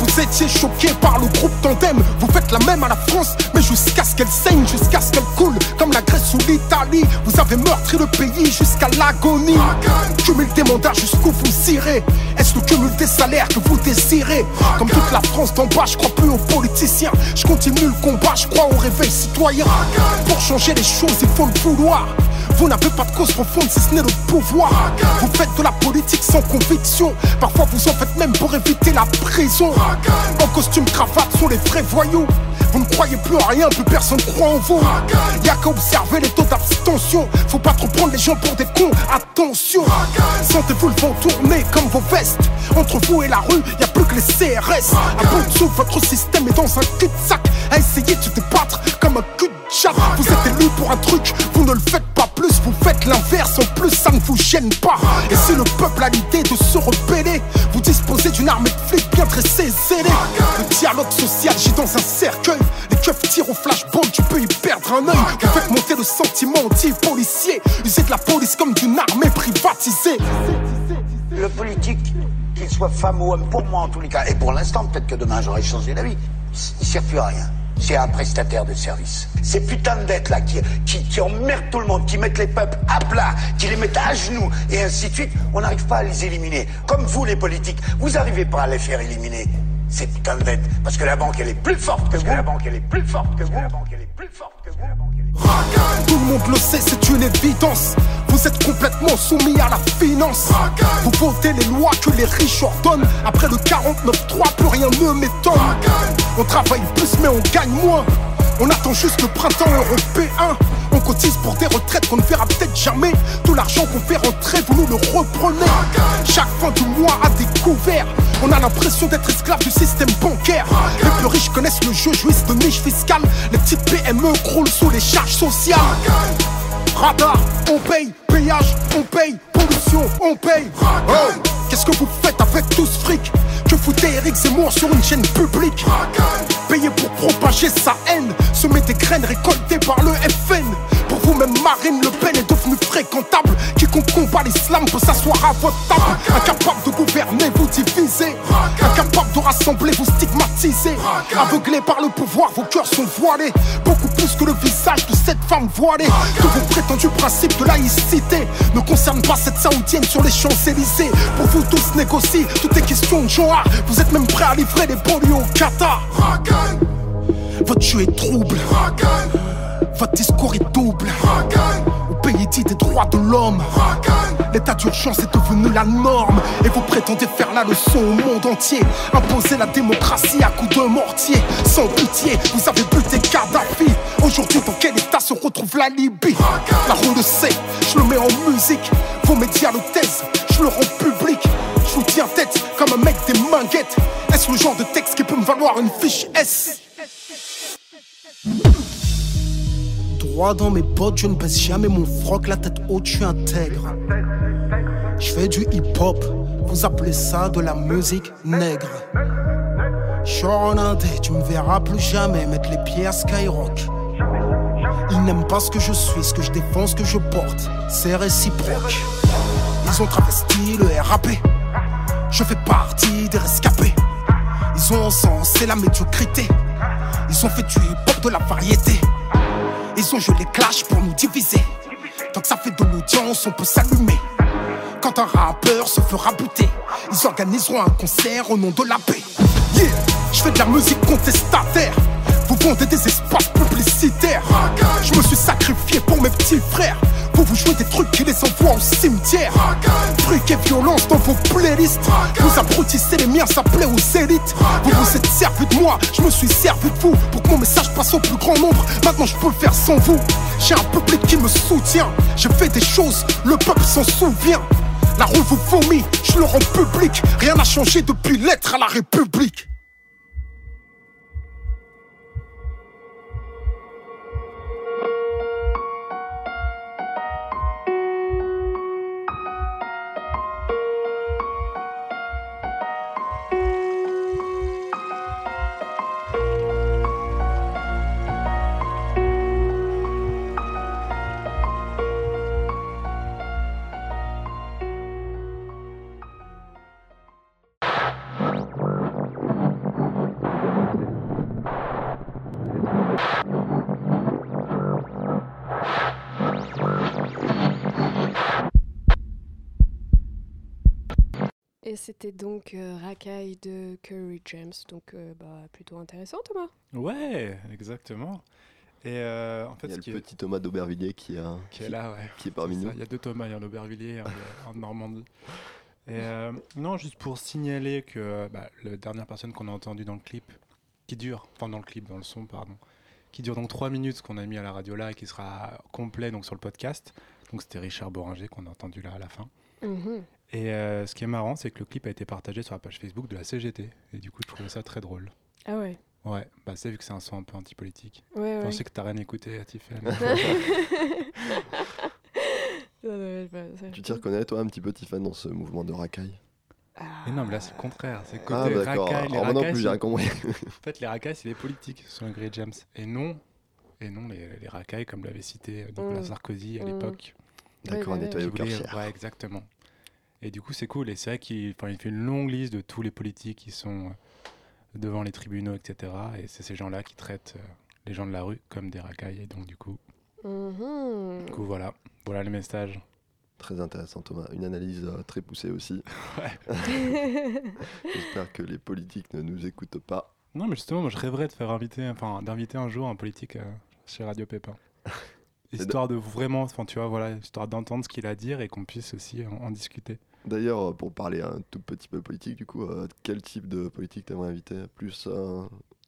Vous étiez choqués par le groupe Tandem, vous faites la même à la France, mais jusqu'à ce qu'elle saigne, jusqu'à ce qu'elle coule, comme la Grèce ou l'Italie. Vous avez meurtri le pays jusqu'à l'agonie. Cumul des mandats jusqu'où vous irez. Est-ce le cumul des salaires que vous désirez? Comme toute la France d'en bas, je crois plus aux politiciens. Je continue le combat, je crois au réveil citoyen. Pour changer les choses, il faut le vouloir. Vous n'avez pas de cause profonde si ce n'est le pouvoir. Vous faites de la politique sans conviction. Parfois vous en faites même pour éviter la prison. En costume cravate sont les vrais voyous. Vous ne croyez plus en rien, plus personne croit en vous. Y'a qu'à observer les taux d'abstention. Faut pas trop prendre les gens pour des cons, attention. Sentez-vous le vent tourner comme vos vestes. Entre vous et la rue, y a plus que les CRS. À bout de souffle, votre système est dans un cul-de-sac. À essayer de se débattre comme un cul de Vous êtes élu pour un truc, vous ne le faites pas plus, vous faites l'inverse. En plus, ça ne vous gêne pas. Et si le peuple a l'idée de se rebeller, vous disposez d'une armée de flics bien dressés et zélés. Le dialogue social gît dans un cercueil. Les keufs tirent au flashball, tu peux y perdre un œil. Vous faites monter le sentiment anti-policier. Usez de la police comme d'une armée privatisée. Le politique, qu'il soit femme ou homme, pour moi en tous les cas, et pour l'instant, peut-être que demain j'aurai changé d'avis, il sert plus à rien. C'est un prestataire de service. Ces putains de dettes là qui, qui, qui emmerdent tout le monde, qui mettent les peuples à plat, qui les mettent à genoux, et ainsi de suite, on n'arrive pas à les éliminer. Comme vous les politiques, vous n'arrivez pas à les faire éliminer. Ces putains de dettes. Parce que la banque elle est plus forte que vous. La banque elle est plus forte que vous. La banque elle est plus forte que vous. La banque, elle est plus forte que vous. Tout le monde le sait, c'est une évidence. Vous êtes complètement soumis à la finance. Vous votez les lois que les riches ordonnent. Après le 49-3, plus rien ne m'étonne. On travaille plus, mais on gagne moins. On attend juste le printemps européen. On cotise pour des retraites qu'on ne verra peut-être jamais. Tout l'argent qu'on fait rentrer, vous nous le reprenez. Chaque fin du mois à découvert. On a l'impression d'être esclave du système bancaire. Les plus riches connaissent le jeu, jouissent de niches fiscales. Les petites PME croulent sous les charges sociales. Radar, on paye, péage, on paye, pollution, on paye. Oh, Qu'est-ce que vous faites avec tout ce fric? Que foutez Eric Zemmour sur une chaîne publique. Payé pour propager sa haine Semer des graines récoltées par le FN Pour vous-même Marine Le Pen est devenue fréquentable. Quiconque combat l'islam peut s'asseoir à votre table. Incapable de gouverner, vous divisez. Incapable de rassembler, vous stigmatisez. Aveuglés par le pouvoir, vos cœurs sont voilés. Beaucoup plus que le visage de cette femme voilée. Que vos prétendus principes de laïcité Ne concernent pas cette saoudienne sur les Champs-Élysées. Pour vous tous négocier, tout est question de genre Vous êtes même prêts à livrer les banlieues au Qatar. Votre jeu est trouble Votre discours est double Au pays dit des droits de l'homme. L'état d'urgence est devenu la norme. Et vous prétendez faire la leçon au monde entier. Imposer la démocratie à coups de mortier. Sans pitié, vous avez buté Kadhafi. Aujourd'hui, dans quel état se retrouve la Libye? La roue le sait, je le mets en musique. Vos médias le taisent, je le rends public. Je vous tiens tête comme un mec des manguettes. Est-ce le genre de texte qui peut me valoir une fiche S? Dans mes bottes, je ne baisse jamais mon froc, la tête haute, je suis intègre. Je fais du hip-hop, vous appelez ça de la musique nègre. Je en indé, tu me verras plus jamais mettre les pieds à Skyrock. Ils n'aiment pas ce que je suis, ce que je défends, ce que je porte. C'est réciproque. Ils ont travesti le RAP. Je fais partie des rescapés. Ils ont encensé la médiocrité. Ils ont fait du hip-hop de la variété. Ils ont joué les clashs pour nous diviser. Tant que ça fait de l'audience, on peut s'allumer. Quand un rappeur se fera buter, ils organiseront un concert au nom de la paix. Yeah, je fais de la musique contestataire. Vous vendez des espaces publicitaires. Je me suis sacrifié pour mes petits frères. Vous vous jouez des trucs qui les envoient au cimetière. Fric et violence dans vos playlists. Vous abrutissez les miens, ça plaît aux élites. Vous vous êtes servi de moi, je me suis servi de vous. Pour que mon message passe au plus grand nombre. Maintenant je peux le faire sans vous. J'ai un public qui me soutient. J'ai fait des choses, le peuple s'en souvient. La rue vous vomit, je le rends public. Rien n'a changé depuis l'être à la République. C'était donc euh, Rakai de Curry James, donc euh, bah, plutôt intéressant Thomas. Ouais, exactement. Et euh, en fait, Il y a ce le qui est, petit Thomas d'Aubervilliers qui, a, qui est là, ouais. qui est parmi nous. ça, Il y a deux Thomas, il y a un Aubervilliers et un en Normandie. Et euh, non, juste pour signaler que bah, la dernière personne qu'on a entendue dans le clip, qui dure, enfin dans le clip, dans le son, pardon, qui dure donc 3 minutes qu'on a mis à la radio là et qui sera complet donc sur le podcast. Donc c'était Richard Boringer qu'on a entendu là à la fin. Mhm. Et euh, ce qui est marrant, c'est que le clip a été partagé sur la page Facebook de la CGT. Et du coup, je trouvais ça très drôle. Ah ouais. Ouais, bah c'est vu que c'est un son un peu anti-politique. Ouais, Je ouais. pensais que t'as rien écouté à Tiffany. Bah, Tu t'y reconnais, toi, un petit peu, Tiffany, dans ce mouvement de racaille? Mais non, mais là c'est le contraire. C'est Ah, côté d'accord. racaille. Les Alors, non racailles, plus, j'ai c'est- rien compris. En fait, les racailles, c'est les politiques, selon Grey James. Et non, et non les, les racailles, comme l'avait cité Nicolas Mm. Sarkozy à Mm. l'époque. D'accord, un ouais, nettoyé qui au voulait- Karcher. Ouais, exactement. Et du coup, c'est cool. Et c'est vrai qu'il il fait une longue liste de tous les politiques qui sont euh, devant les tribunaux, etc. Et c'est ces gens-là qui traitent euh, les gens de la rue comme des racailles. Et donc, du coup, Mhm. du coup voilà. Voilà le message. Très intéressant, Thomas. Une analyse euh, très poussée aussi. Ouais. J'espère que les politiques ne nous écoutent pas. Non, mais justement, moi, je rêverais de faire inviter, enfin, d'inviter un jour un politique euh, chez Radio Pépin. histoire de vraiment, enfin, tu vois, voilà, histoire d'entendre ce qu'il a à dire et qu'on puisse aussi en, en discuter. D'ailleurs, euh, pour parler un tout petit peu politique, du coup, euh, quel type de politique t'aimerais inviter? Plus euh,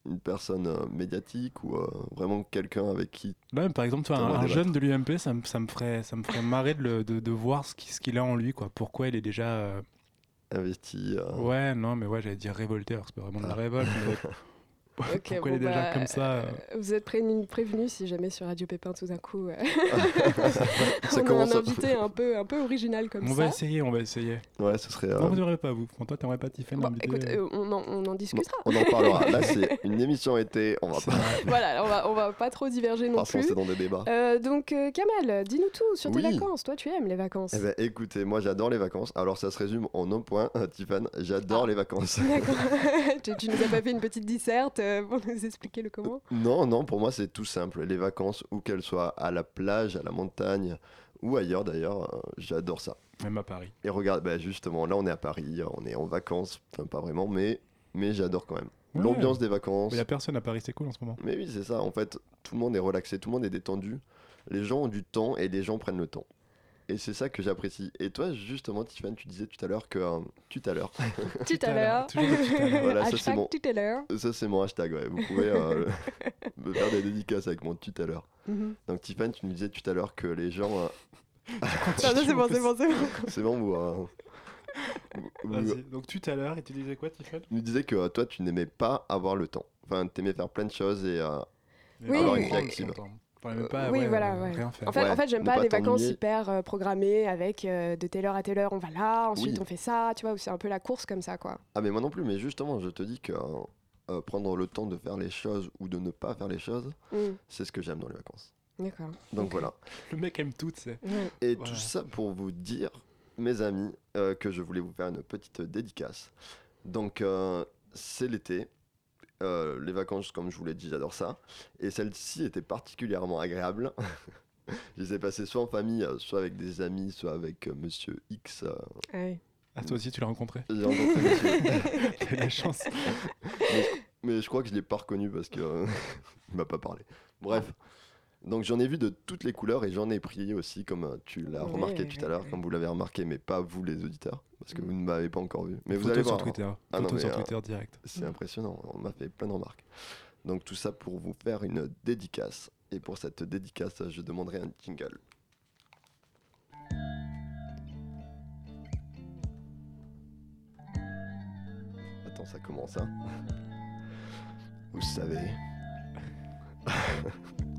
une personne euh, médiatique ou vraiment quelqu'un avec qui par exemple, tu vois, un, jeune de l'UMP, ça, me- ça me ferait, ça me ferait marrer de, le- de, de voir ce qui- ce qu'il a en lui, quoi. Pourquoi il est déjà. investi Ouais, non, mais ouais, j'allais dire révolté, alors c'est pas vraiment de la Ah. révolte. mais Ok, Pourquoi bon, il est déjà bah, comme ça euh, euh, Vous êtes prévenus prévenu si jamais sur Radio Pépin tout d'un coup euh, Ça on a un invité un peu, un peu original comme On ça. va essayer, on va essayer. Ouais, ce serait. euh, Non, vous n'aurez pas, vous. Toi, t'aimerais pas Tiffany Bon, inviter, écoute, on, en, on en discutera. on en parlera. Là, c'est une émission été. On va c'est pas voilà, on va, on va pas trop diverger non pas plus. foncer dans des débats. Euh, donc, euh, Kamel, dis-nous tout sur tes Oui. vacances. Toi, tu aimes les vacances. Eh ben, écoutez, moi j'adore les vacances. Alors ça se résume en un point, Tiffany. J'adore Ah. les vacances. D'accord. tu, tu nous as pas fait une petite disserte euh, pour nous expliquer le comment Non, non, pour moi c'est tout simple. Les vacances, où qu'elles soient à la plage, à la montagne ou ailleurs d'ailleurs, euh, j'adore ça. Même à Paris. Et regarde, bah, justement, là on est à Paris, on est en vacances, enfin pas vraiment, mais, mais j'adore quand même. Ouais. L'ambiance des vacances. Il y a personne à Paris, c'est cool en ce moment. Mais oui, c'est ça, en fait, tout le monde est relaxé, tout le monde est détendu. Les gens ont du temps et les gens prennent le temps. Et c'est ça que j'apprécie. Et toi, justement, Tiffany, tu disais tout à l'heure que. tout à l'heure. Tout à l'heure. Voilà, ça, c'est Hashtag mon- tout à l'heure. Ça, c'est mon hashtag, ouais. Vous pouvez euh, me faire des dédicaces avec mon tout à l'heure. Mhm. Donc, Tiffany, tu nous disais tout à l'heure que les gens. euh, Non, c'est bon, c'est bon, c'est bon. c'est bon, vous. euh, vous-. Donc tout à l'heure, et tu disais quoi, Tiffany? Tu nous disais que euh, toi, tu n'aimais pas avoir le temps. Enfin, t'aimais faire plein de choses et. euh, Oui. avoir une vie active. Enfin, même pas, oui, ouais, voilà, euh, ouais. rien faire. En fait, Ouais, en fait j'aime pas, pas les vacances hyper euh, programmées avec euh, de telle heure à telle heure on va là, ensuite Oui. on fait ça, tu vois, où c'est un peu la course comme ça, quoi. Ah mais moi non plus, mais justement, je te dis que euh, euh, prendre le temps de faire les choses ou de ne pas faire les choses, Mm, c'est ce que j'aime dans les vacances. D'accord. Donc voilà. Le mec aime tout, tu sais. Ouais. Et Voilà. tout ça pour vous dire, mes amis, euh, que je voulais vous faire une petite dédicace. Donc euh, c'est l'été. Euh, les vacances, comme je vous l'ai dit, j'adore ça. Et celle-ci était particulièrement agréable. je les ai passées soit en famille, euh, soit avec des amis, soit avec euh, Monsieur X. euh, Ah oui. Ah, toi aussi, tu l'as rencontré j'ai rencontré Monsieur T'as la chance. Mais je crois que je l'ai pas reconnu parce que euh, il m'a pas parlé. Bref. Donc j'en ai vu de toutes les couleurs et j'en ai pris aussi, comme euh, tu l'as Oui, remarqué oui, tout à l'heure, oui. comme vous l'avez remarqué, mais pas vous les auditeurs, parce que Mm. vous ne m'avez pas encore vu. Mais vous allez sur voir, Twitter. Ah non, sur euh, Twitter direct. c'est impressionnant, on m'a fait plein de remarques. Donc tout ça pour vous faire une dédicace. Et pour cette dédicace, je demanderai un jingle. Attends, ça commence, hein. Vous savez,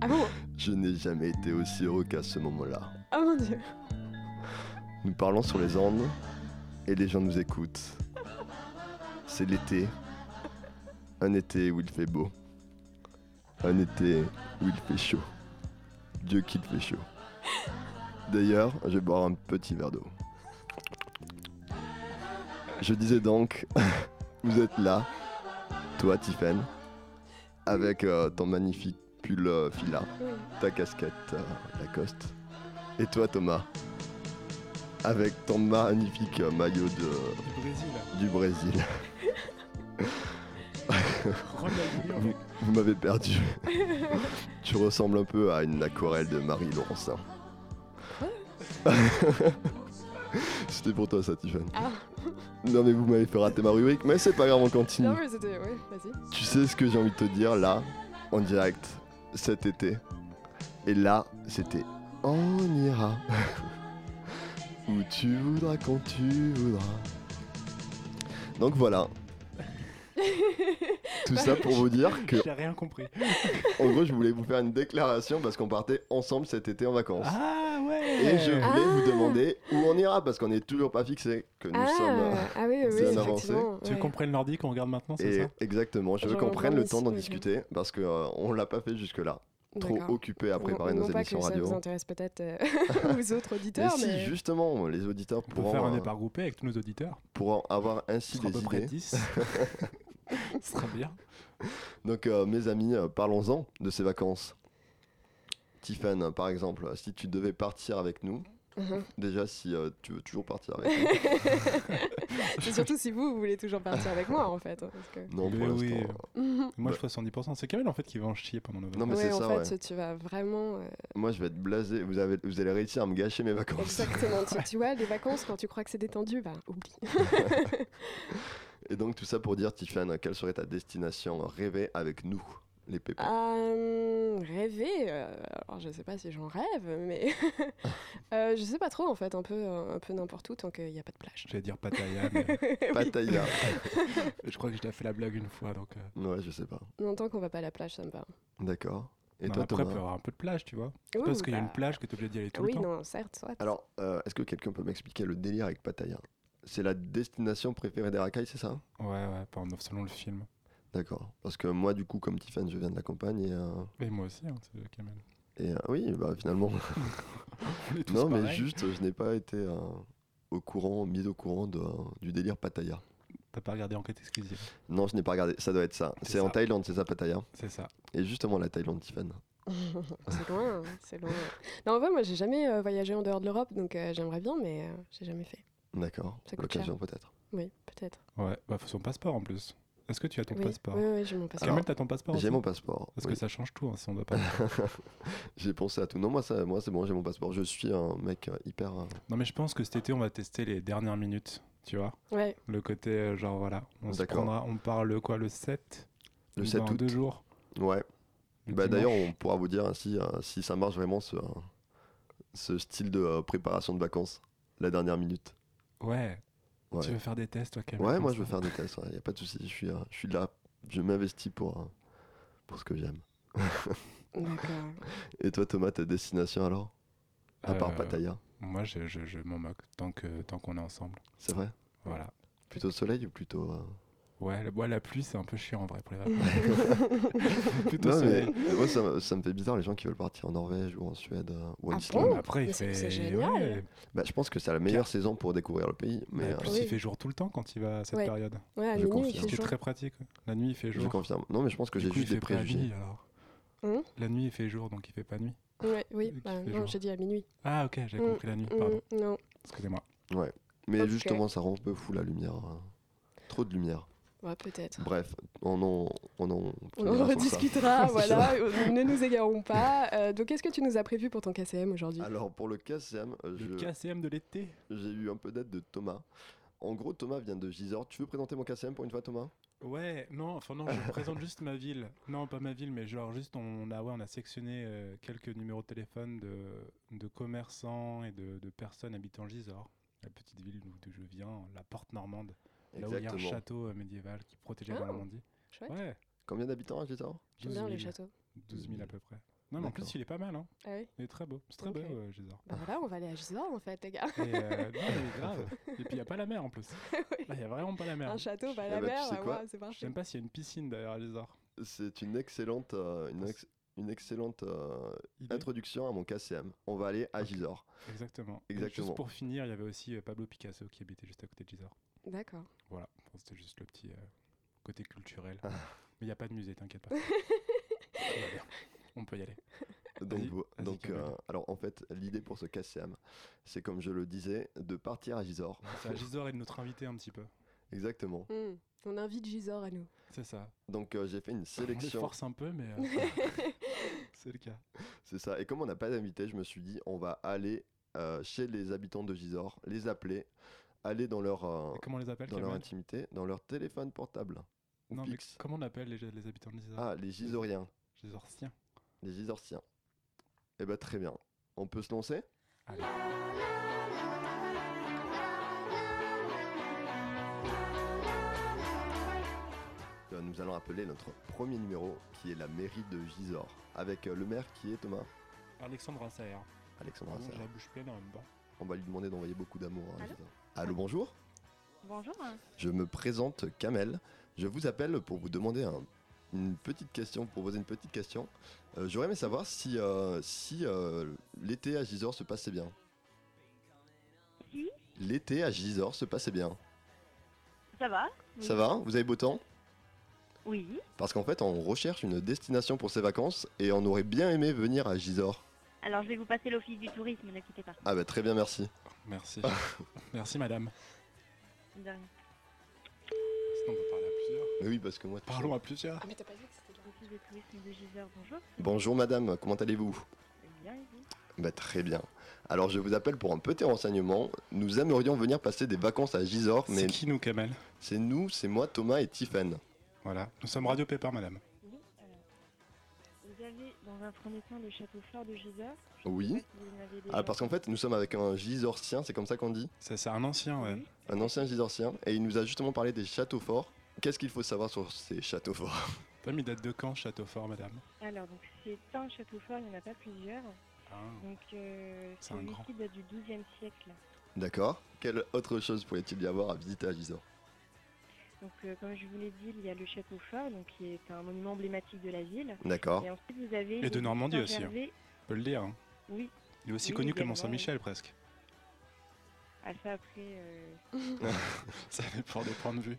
Ah bon je n'ai jamais été aussi heureux qu'à ce moment-là. Ah mon dieu. Nous parlons sur les ondes et les gens nous écoutent. C'est l'été. Un été où il fait beau. Un été où il fait chaud. Dieu qu'il fait chaud. D'ailleurs, je vais boire un petit verre d'eau. Je disais donc, vous êtes là, toi Tiffen, avec euh, ton magnifique pull euh, fila ta casquette euh, Lacoste. Et toi Thomas, avec ton magnifique euh, maillot de, Du Brésil. du Brésil. Ronaldinho. Vous, vous m'avez perdu. tu ressembles un peu à une aquarelle de Marie Laurencin. C'était pour toi ça, Tiffany. Ah. Non mais vous m'avez fait rater ma rubrique, mais c'est pas grave, on continue. Non mais c'était... Ouais, vas-y. Tu sais ce que j'ai envie de te dire là, en direct, cet été. Et là, c'était On ira. Où tu voudras, quand tu voudras. Donc voilà. Tout ça pour vous dire que, J'ai rien compris. en gros, je voulais vous faire une déclaration parce qu'on partait ensemble cet été en vacances. Ah ouais Et je voulais Ah. vous demander où on ira parce qu'on n'est toujours pas fixé que nous ah, sommes. ah oui, oui, c'est oui, avancé. Tu veux qu'on prenne l'ordi qu'on regarde maintenant, c'est ça? exactement, je veux qu'on prenne le temps d'en discuter parce que euh, on l'a pas fait jusque-là. Trop occupé à préparer non nos émissions que radio. ça vous intéresse peut-être euh, aux autres Mais auditeurs, si, mais... justement, les auditeurs On peut pourront, faire un euh, départ groupé avec tous nos auditeurs. pourront avoir ainsi des idées. 10. Ce sera bien. Donc, euh, mes amis, euh, parlons-en de ces vacances. Tiffen, par exemple, si tu devais partir avec nous, Mhm. déjà si euh, tu veux toujours partir avec nous. C'est surtout si vous, vous voulez toujours partir avec moi, en fait. hein, parce que- Non, pour Mais l'instant. oui. euh. Moi, Bah. je fais 70%. C'est Kamel en fait qui va en chier pendant nos Non, mais vacances. c'est ouais, en ça, fait, ouais. tu vas vraiment... euh, Moi, je vais être blasé. Vous, avez, vous allez réussir à me gâcher mes vacances. Exactement. tu, tu vois, les vacances, quand tu crois que c'est détendu, bah, oublie. Et donc, tout ça pour dire, Tiffen, quelle serait ta destination rêvée avec nous, les pépins Euh, rêver, euh, alors je sais pas si j'en rêve, mais euh, je sais pas trop en fait, un peu, un peu n'importe où tant qu'il n'y a pas de plage. J'allais dire Pattaya, mais Oui. Pattaya. je crois que je t'ai fait la blague une fois. Donc, euh, ouais, je sais pas. Non, tant qu'on va pas à la plage, ça me va. D'accord. Et bah, toi, après, il peut y avoir un peu de plage, tu vois. C'est Ouh, parce qu'il y a bah, une plage que tu es obligé d'y aller tout Oui, le temps. non, certes, soit. Alors, euh, est-ce que quelqu'un peut m'expliquer le délire avec Pattaya? C'est la destination préférée des racailles, c'est ça Ouais, ouais, par- selon le film. D'accord. Parce que moi, du coup, comme Tiffen, je viens de la campagne et, euh, Et moi aussi, hein, c'est Kamel. et, euh, oui, bah finalement. Non, mais juste, je n'ai pas été euh, au courant, mis au courant de, du délire Pattaya. T'as pas regardé Enquête exclusive? Non, je n'ai pas regardé. Ça doit être ça. C'est en. Thaïlande, c'est ça, Pattaya? C'est ça. Et justement, la Thaïlande, Tiffen. c'est loin, c'est loin. Non, en vrai, moi, j'ai jamais euh, voyagé en dehors de l'Europe, donc euh, j'aimerais bien, mais euh, j'ai jamais fait. D'accord. L'occasion, peut-être. Oui, peut-être. Ouais, bah faut son passeport en plus. Est-ce que tu as ton Oui, passeport oui, oui, j'ai mon passeport. Kamel, t'as ton passeport J'ai mon passeport. Parce oui. que ça change tout hein, si on doit pas. j'ai pensé à tout. Non, moi, ça, moi c'est bon, j'ai mon passeport. Je suis un mec euh, hyper. euh, non, mais je pense que cet été, on va tester les dernières minutes. Tu vois Ouais, Le côté, euh, genre voilà. On se prendra, on part le quoi, le 7 Le Dans 7 août. deux jours. Ouais. Bah, D'ailleurs, on pourra vous dire si, euh, si ça marche vraiment ce, ce style de préparation de vacances, la dernière minute. Ouais. Ouais, Tu veux faire des tests, toi, Kamel ouais moi je veux faire des tests, il n'y a pas de souci. Je suis, euh, je suis là, je m'investis pour, euh, pour ce que j'aime. d'accord. Et toi, Thomas, ta destination alors? À part Euh, Pattaya, Moi, je, je, je m'en moque tant que tant qu'on est ensemble. c'est vrai? Voilà. Plutôt soleil ou plutôt. euh, Ouais, la, ouais, la pluie, c'est un peu chiant en vrai pour les vacances. Plutôt Non, mais moi, ça, me- ça me fait bizarre les gens qui veulent partir en Norvège ou en Suède euh, ou en Ah Islande. bon? Après, il Mais c'est- fait. c'est génial. ouais, Bah, je pense que c'est la meilleure saison pour découvrir le pays, mais mais euh, plus, Oui. il fait jour tout le temps quand il va à cette Ouais. période. Ouais, à Je minuit, il confirme. fait Ce qui est jour. très pratique. ouais. La nuit, il fait je jour. confirme. Non, mais je pense que j'ai juste des préjugés. nuit alors. Hum La nuit, il fait jour, donc il fait pas nuit. Ouais, oui, bah, non, j'ai dit à minuit. Ah, ok, j'ai Mm, compris la nuit, pardon. Hum, non, Excusez-moi. Mais Ok. justement, ça rend un peu fou la lumière. euh, Trop de lumière. Ouais, peut-être. Bref, on en, on en, On en rediscutera, voilà, euh, ne nous égarons pas. Euh, donc, qu'est-ce que tu nous as prévu pour ton KCM aujourd'hui? Alors pour le KCM, euh, Le je- KCM de l'été j'ai eu un peu d'aide de Thomas. En gros, Thomas vient de Gisors. Tu veux présenter mon KCM pour une fois, Thomas? Ouais, non, enfin non, je présente juste ma ville. Non, pas ma ville, mais genre juste on a, ouais, on a sectionné euh, quelques numéros de téléphone de, de commerçants et de, de personnes habitant Gisors, la petite ville d'où je viens, la porte normande, là où il y a un château euh, médiéval qui protégeait la Ah. Normandie. Chouette. Ouais, Combien d'habitants à Gisors J'aime 12 bien les 000, châteaux. 12 000 à peu près. Non, mais en plus il est pas mal, hein. Ah oui Il est très beau, c'est très beau euh, Gisors. Bah voilà, on va aller à Gisors en fait, les gars. Et euh, non, mais grave. Et puis il n'y a pas la mer en plus. Là, il n'y a vraiment pas la mer. Un château, pas Eh la bah, tu mer, sais quoi ouais, c'est Je parfait. sais pas s'il y a une piscine d'ailleurs à Gisors. C'est une excellente, euh, une, ex- une excellente euh, introduction à mon KCM. On va aller à. Gisors. Exactement. Et Exactement. Juste pour finir, il y avait aussi Pablo Picasso qui habitait juste à côté de Gisors. D'accord. Voilà, Bon, c'était juste le petit euh, côté culturel. Ah. Mais il n'y a pas de musée, t'inquiète pas. Tout va bien. On peut y aller. Donc, donc euh, alors en fait, l'idée pour ce KCM, c'est comme je le disais, de partir à Gisors. C'est à Gisors et de notre invité un petit peu. Exactement. Hmm, On invite Gisors à nous. C'est ça. Donc euh, j'ai fait une On les sélection. force un peu, mais euh, c'est le cas. C'est ça. Et comme on n'a pas d'invité, je me suis dit, on va aller euh, chez les habitants de Gisors, les appeler, aller dans leur, euh, Et comment on les appelle dans leur intimité, dans leur téléphone portable. ou Non, mais fixe. comment on appelle les, les habitants de Gisors Ah, les Gisoriens, Gisorsiens. les Gisorsiens. Eh ben très bien. On peut se lancer? Allez. Euh, Nous allons appeler notre premier numéro, qui est la mairie de Gisors, avec euh, le maire qui est Thomas? Alexandre Assaer. Alexandre j'ai la bouche pleine en même temps. On va lui demander d'envoyer beaucoup d'amour à Allô? Gisors. Allô, bonjour. Bonjour. Je me présente Kamel. Je vous appelle pour vous demander un- une petite question, pour poser une petite question. Euh, J'aurais aimé savoir si, euh, si euh, l'été à Gisors se passait bien. Si, L'été à Gisors se passait bien. ça va Oui. Ça va Vous avez beau temps? Oui. Parce qu'en fait, on recherche une destination pour ces vacances et on aurait bien aimé venir à Gisors. Alors je vais vous passer l'office du tourisme, ne quittez pas. Ah bah très bien, merci. Merci. Merci, madame. De rien. Sinon, on peut parler à plusieurs. Mais oui, parce que moi... Parlons à plusieurs. Ah, mais t'as pas dit que c'était. L'office de tourisme de Gisors, bonjour. Bonjour madame, comment allez-vous? Bien et vous? Bah très bien. Alors je vous appelle pour un petit renseignement. Nous aimerions venir passer des vacances à Gisors, mais C'est qui nous, Kamel? c'est nous, c'est moi, Thomas et Tiffen. Voilà. Nous sommes Radio Pépin, madame. Dans un premier temps le château fort de Gisors. Oui. si Ah parce qu'en fait nous sommes avec un Gisorsien, c'est comme ça qu'on dit Ça, c'est un ancien, ouais. Oui. Un ancien Gisorsien, et il nous a justement parlé des châteaux forts. Qu'est-ce qu'il faut savoir sur ces châteaux forts? Pas mis date de quand, Château Fort, madame? Alors, donc c'est un château fort, il n'y en a pas plusieurs. Ah. Donc, euh, C'est un grand. qui date du XIIe siècle. D'accord Quelle autre chose pourrait-il y avoir à visiter à Gisors? Donc, euh, comme je vous l'ai dit, il y a le château fort, donc qui est un monument emblématique de la ville. D'accord Et ensuite, vous avez. Et de Normandie aussi, Saint-Gervais. On peut le dire. hein. Oui, Il est aussi Oui, connu que le Mont-Saint-Michel, presque. à ça après. euh, Ça dépend des points de vue.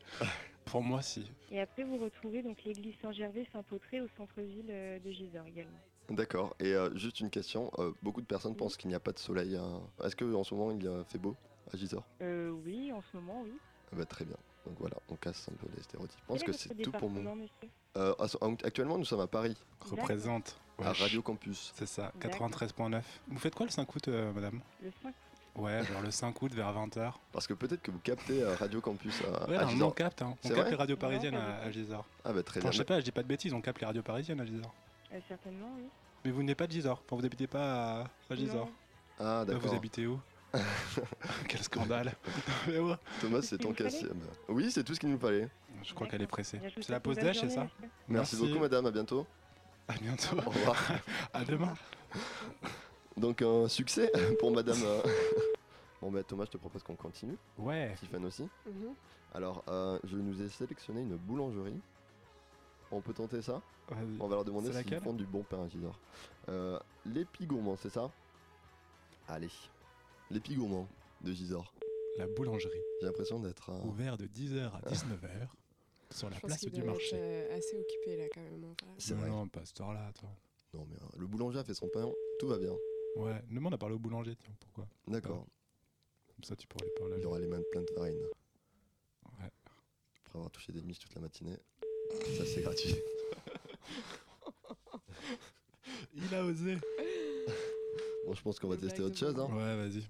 Pour moi, si. Et après, vous retrouvez donc l'église Saint-Gervais Saint-Autré au centre-ville euh, de Gisors également. D'accord. Et euh, juste une question, euh, beaucoup de personnes pensent qu'il n'y a pas de soleil. à- Est-ce qu'en ce moment il y a fait beau à Gisors? Euh, oui, en ce moment, oui. Ah bah, Très bien. Donc voilà, on casse un peu les stéréotypes. Je pense que c'est tout pour moi. Euh, en- actuellement, nous sommes à Paris, Représente. à. Radio Campus. C'est ça, D'accord. 93.9. Vous faites quoi le 5 août, euh, madame? Le 5 Ouais, genre le 5 août vers 20h. Parce que peut-être que vous captez euh, Radio Campus à, Ouais, à normalement, on capte. Hein. On capte les radios Non, parisiennes à, à. Gisors. Ah bah très Enfin, bien. je sais pas, je dis pas de bêtises, on capte les radios parisiennes à Gisors. Euh, Certainement, oui. Mais vous n'êtes pas de Gisors, enfin, vous habitez pas à, à Gisors. Non. Ah Là, vous d'accord. habitez où? Quel scandale Mais ouais. Thomas, c'est ton cassier. Oui, c'est tout ce qu'il nous fallait. Je crois qu'elle est pressée. C'est la pause d'âge, c'est ça. Merci, beaucoup, madame. À bientôt. À bientôt. Au revoir. À demain. Donc un succès pour madame. euh. Bon bah Thomas, je te propose qu'on continue. Ouais. Tiffany aussi. Mhm. Alors, euh, je nous ai sélectionné une boulangerie. On peut tenter ça. On va leur demander s'ils font du bon pain à. Euh, L'épi gourmand, c'est ça? Allez. L'épi gourmand de Gisors. La boulangerie. J'ai l'impression d'être un... Ouvert de 10h à 19h sur la Je place du être marché. euh, assez occupé là quand même. C'est non, vrai. non, pas à cette heure-là, attends. Non mais euh, le boulanger a fait son pain, tout va bien. Ouais, demande à parler au boulanger, tiens, pourquoi? D'accord. Comme ça, tu pourrais lui parler. Il aura les mains pleines de farine. Ouais. Après avoir touché des miches toute la matinée. Ça c'est gratuit. Il a osé. Bon, je pense qu'on va tester autre chose. Hein. Ouais, vas-y.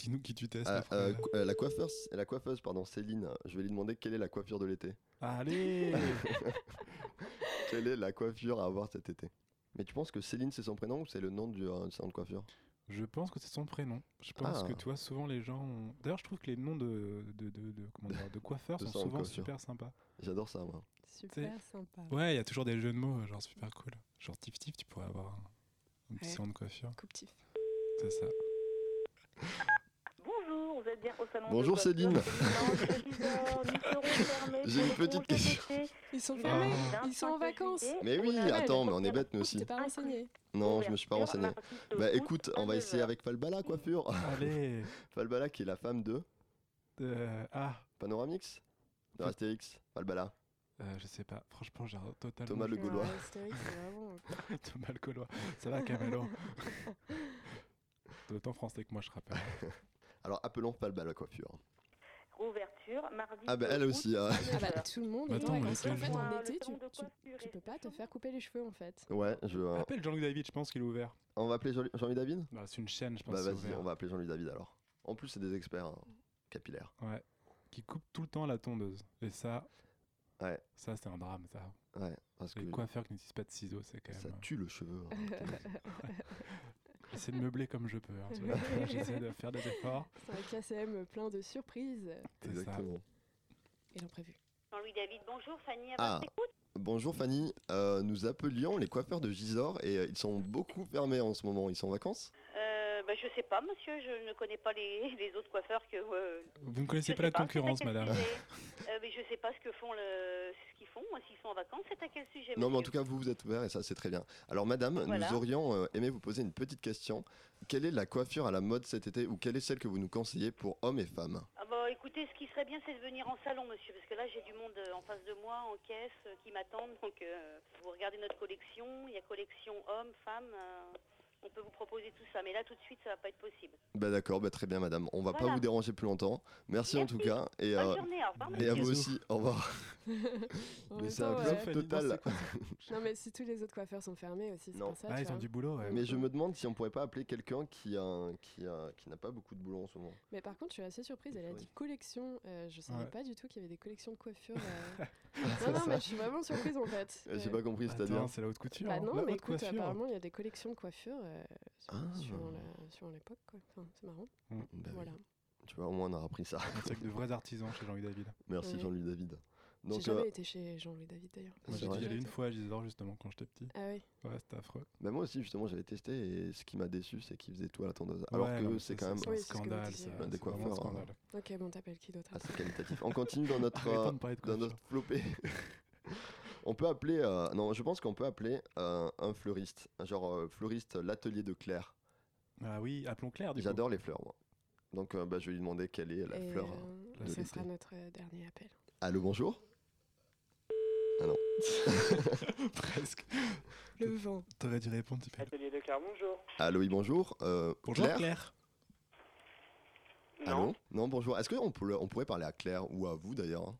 Dis-nous qui tu testes. Ah, euh, euh, la coiffeuse, la coiffeuse, pardon, Céline. Je vais lui demander quelle est la coiffure de l'été. Allez Quelle est la coiffure à avoir cet été? Mais tu penses que Céline c'est son prénom ou c'est le nom du euh, salon de coiffure? Je pense que c'est son prénom. Je pense Ah. que tu vois, souvent les gens. ont- D'ailleurs, je trouve que les noms de, de, de, de- comment dire, de coiffeurs De sont souvent coiffure. super sympas. J'adore ça moi. Super sympa. Ouais, il y a toujours des jeux de mots, genre super cool. Genre Tif Tif, tu pourrais avoir un, un petit Ouais. salon de coiffure. Coupe tif. C'est ça. Bonjour, vous êtes bien au salon de Bonjour, coiffure Céline. J'ai une petite question. Ils sont fermés. Ils sont en 25 vacances. juillet Mais oui, attends, mais on est bêtes nous aussi. T'es pas renseigné. Non, je me suis pas renseigné. Bah écoute, on va essayer 9h. avec Falbala coiffure. Allez Falbala qui est la femme de Euh, Ah, Panoramix de. Astérix. Falbala. euh, je sais pas. Franchement, j'ai totalement. Thomas Le Gaulois. Vraiment- Thomas le Gaulois. Ça va, Camelo T'es autant français que moi, je rappelle. Alors appelons Falbala coiffure. Ouverture mardi. Ah bah de elle août aussi. hein. Ah bah 9h. tout le monde Bah, est attends, vacances. était En fait, le en été, Le tu, peux pas te faire couper les cheveux en fait. Ouais, je. euh, Appelle Jean-Luc David, je pense qu'il est ouvert. On va appeler Jean- Jean-Louis David? Bah, c'est une chaîne, je pense. Bah c'est vas-y, ouvert. on va appeler Jean-Louis David alors. En plus, c'est des experts hein, capillaires. Ouais. Qui coupe tout le temps la tondeuse. Et ça. Ouais. Ça, c'est un drame, ça. Ouais, parce que Les coiffeurs qui n'utilisent pas de ciseaux, c'est quand même. ça euh, tue le cheveu. hein, la tondeuse. J'essaie de meubler comme je peux. hein. J'essaie de faire des efforts. C'est un KCM plein de surprises ça. Exactement. et l'imprévu. Jean-Louis David, bonjour. Fanny, à Ah. votre écoute Bonjour Fanny, Euh, nous appelions les coiffeurs de Gisors et euh, ils sont beaucoup fermés en ce moment. Ils sont en vacances? euh, Je sais pas, monsieur. Je ne connais pas les, les autres coiffeurs que. euh, Vous ne connaissez pas la concurrence, madame. Euh, mais je sais pas ce que font le, ce qu'ils font. S'ils sont en vacances, c'est à quel sujet Non, mais en tout cas, vous, vous êtes ouvert et ça, c'est très bien. Alors, madame, Voilà. nous aurions euh, aimé vous poser une petite question. Quelle est la coiffure à la mode cet été ou quelle est celle que vous nous conseillez pour hommes et femmes? Ah bah écoutez, ce qui serait bien, c'est de venir en salon, monsieur, parce que là j'ai du monde euh, en face de moi, en caisse, qui m'attendent. Donc euh, vous regardez notre collection, il y a collection hommes, femmes. Euh, on peut vous proposer tout ça, mais là tout de suite, ça va pas être possible. Bah d'accord, bah très bien, madame. On va pas vous déranger plus longtemps. Merci, en tout cas. Et, Bonne euh, journée, au revoir. et à vous aussi, au revoir. Mais c'est un bluff ouais. Total. Non mais si tous les autres coiffeurs sont fermés aussi, c'est pour ça. Ah, ils ont du boulot, ouais. Mais je me demande si on pourrait pas appeler quelqu'un qui, a, qui, a, qui n'a pas beaucoup de boulot en ce moment. Mais par contre, je suis assez surprise. Elle a dit collection. Euh, je savais Ouais. pas du tout qu'il y avait des collections de coiffure. euh. non, non, mais je suis vraiment surprise en fait. Euh, J'ai Euh, pas compris, c'est-à-dire. Attends, c'est la haute couture. Bah hein. non, mais écoute, apparemment il y a des collections de coiffure euh, sur- Ah. la- l'époque quoi. Enfin, c'est marrant. Bah oui. voilà. Tu vois, au moins on aura appris ça. C'est avec de vrais artisans chez Jean-Louis David. Merci Oui. Jean-Louis David. J'ai Donc, jamais euh, été chez Jean-Louis David d'ailleurs. Moi, j'ai dû y aller une fois à Gisors, justement, quand j'étais petit. Ah oui. Ouais, c'était affreux. bah, moi aussi, justement, j'avais testé et ce qui m'a déçu, c'est qu'il faisait tout à la tondeuse. Alors Ouais, que c'est quand même un c'est scandale. Des C'est un coiffeurs, hein. scandale. Ok, bon, t'appelles qui d'autre assez qualitatif. On continue dans notre, euh, dans notre flopée. on peut appeler, euh, non, je pense qu'on peut appeler euh, un fleuriste, genre euh, fleuriste l'atelier de Claire. Ah oui, appelons Claire, du coup. J'adore les fleurs, moi. Donc, euh, bah, je vais lui demander quelle est la Et fleur. euh, de ça l'été. sera notre dernier appel. Allô, bonjour? Ah non. Presque. Le vent. T'aurais dû répondre, tu Atelier de Claire, bonjour. Allô, oui, bonjour. Euh, Bonjour Claire? Claire. Allô? Non, bonjour. Est-ce qu'on pourrait, on pourrait parler à Claire ou à vous d'ailleurs hein?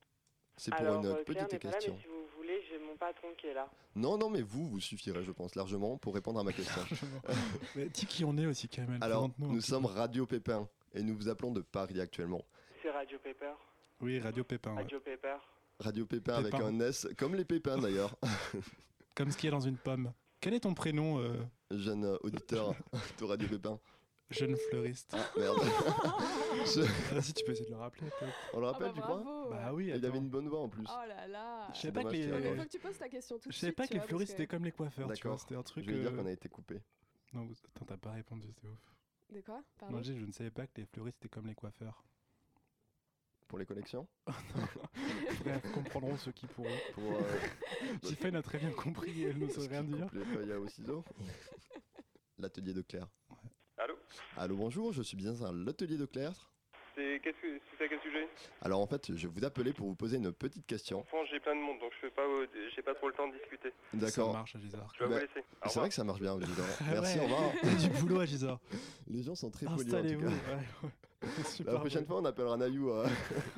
C'est pour Alors, une euh, Claire petite n'est pas là, question. mais si vous j'ai mon patron qui est là. Non, non, mais vous, vous suffirez, je pense, largement pour répondre à ma question. Mais dis qui on est aussi, Kamel. Alors, nous sommes. Radio Pépin et nous vous appelons de Paris actuellement. C'est Radio Paper. Oui, Radio Pépin. ouais. Radio Paper. Radio Pépin avec Pépin. un S, comme les pépins d'ailleurs. Comme ce qu'il y a dans une pomme. Quel est ton prénom, euh, Jeune auditeur de Radio Pépin. Jeune fleuriste Ah, merde. Je- Vas-y, tu peux essayer de le rappeler, peut-être. On le Ah rappelle, bah tu crois? Bravo. Bah oui, Il avait une bonne voix en plus. Oh là là. Je savais pas que dommage qu'il les, Il faut que tu poses ta question tout de je suite. savais pas que tu les vois, fleuristes parce que- c'était comme les coiffeurs, tu vois. D'accord. C'était un truc. Je vais dire euh, qu'on a été coupé. Non, vous- attends, t'as pas répondu, c'est ouf. De quoi? Pardon? Non, je dis, je ne savais pas que les fleuristes étaient comme les coiffeurs. Pour les collections? Bref, comprendront ceux qui pourront. Pour euh, Tiffany a très bien compris et elle n'ose rien dire. les feuilles au ciseau L'atelier de Claire. Allô Allô, bonjour, je suis bien à l'atelier de Claire. C'est qu'est-ce que c'est à quel sujet? Alors en fait, je vous appelais pour vous poser une petite question. Franchement, j'ai plein de monde, donc je fais pas, euh, j'ai pas trop le temps de discuter. Ça D'accord. marche à Gisard. Je vais Bah, vous laisser. C'est vrai que ça marche bien, évidemment. Merci, Ouais, au revoir. Du boulot à Gisard. Les gens sont très polis en tout Installez-vous. ouais. Super La prochaine bon. fois, on appellera Nayou. Euh...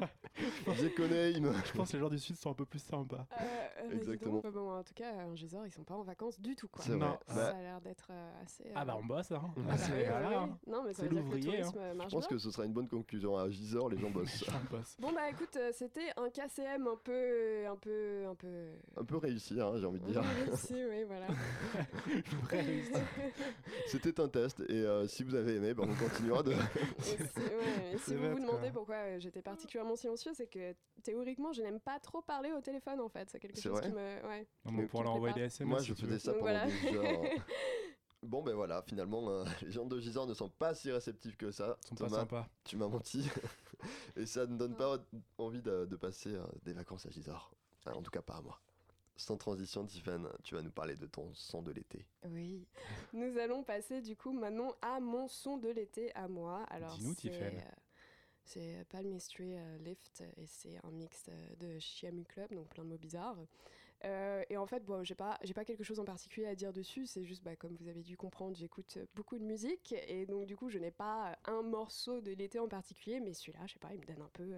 Zekoneim. Je pense que les gens du Sud sont un peu plus sympas. Euh, euh, Exactement. donc, bah bon, en tout cas, en Gisors, ils sont pas en vacances du tout, quoi. C'est vrai. Non. Ça Bah, a l'air d'être euh, assez. Ah bah euh, on bosse, hein. ah bah Ah, c'est- oui, oui, voilà, oui. hein. Non, mais ça C'est veut dire que le l'ouvrier, tourisme euh, marche je pense bien. que ce sera une bonne conclusion. À Gisors, les gens bossent. On bosse. Bon bah écoute, euh, c'était un KCM un peu, un peu, un peu. Un peu réussi, hein, j'ai envie de dire. si, oui, voilà. C'était un test et euh, si vous avez aimé, ben, on continuera de. Si, ouais, vous vous demandez quoi. pourquoi euh, j'étais particulièrement silencieux, c'est que théoriquement, je n'aime pas trop parler au téléphone en fait. C'est quelque chose vrai qui me. Ouais. Non, mais on pourra Tu leur envoyer prépares. des SMS. Moi, si je faisais veux. ça pendant voilà. des heures. Bon, ben voilà, finalement, euh, les gens de Gisors ne sont pas si réceptifs que ça. Ils sont pas Thomas, sympas. tu m'as menti. et ça ne donne pas envie de, de passer euh, des vacances à Gisors. Enfin, en tout cas, pas à moi. Sans transition, Tiffany, tu vas nous parler de ton son de l'été. Oui. Nous allons passer du coup maintenant à mon son de l'été à moi. Alors Dis-nous, c'est, Tiffen. euh, c'est Palmistry euh, Lift et c'est un mix euh, de Chiamu Club, donc plein de mots bizarres. Euh, et en fait, bon, j'ai pas, j'ai pas quelque chose en particulier à dire dessus. C'est juste, bah, comme vous avez dû comprendre, j'écoute beaucoup de musique et donc du coup, je n'ai pas un morceau de l'été en particulier, mais celui-là, je sais pas, il me donne un peu.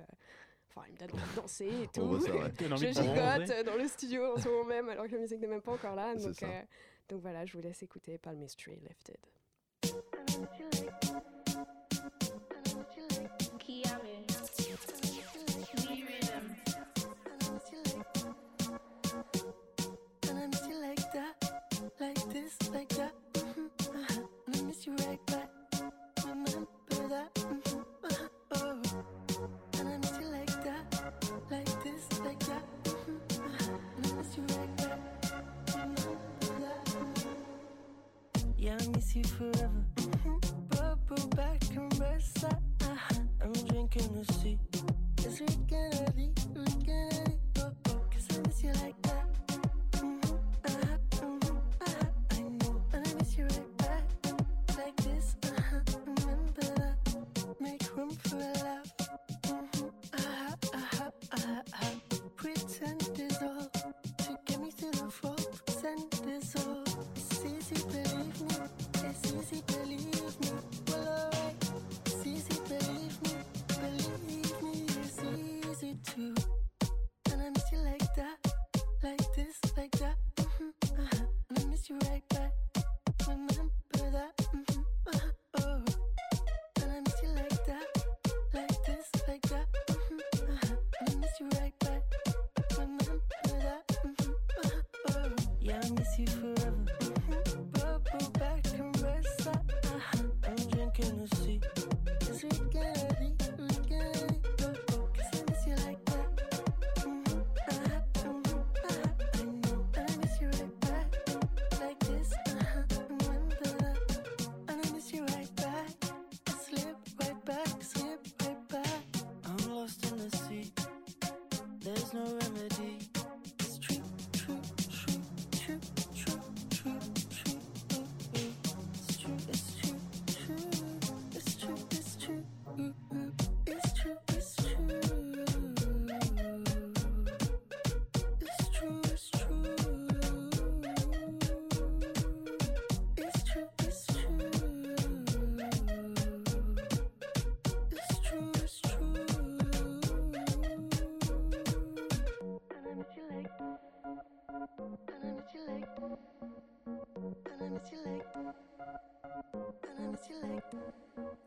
Enfin, il me donne envie de danser et tout. Ouais. Donne je gigote dans le studio en ce moment même, alors que la musique n'est même pas encore là. Donc, euh, donc voilà, je vous laisse écouter Lifted. Like that, miss you right back. Remember that. mhm, uh-huh, You forever. Bubble back and out. uh-huh. I'm drinking the sea. Cause we gonna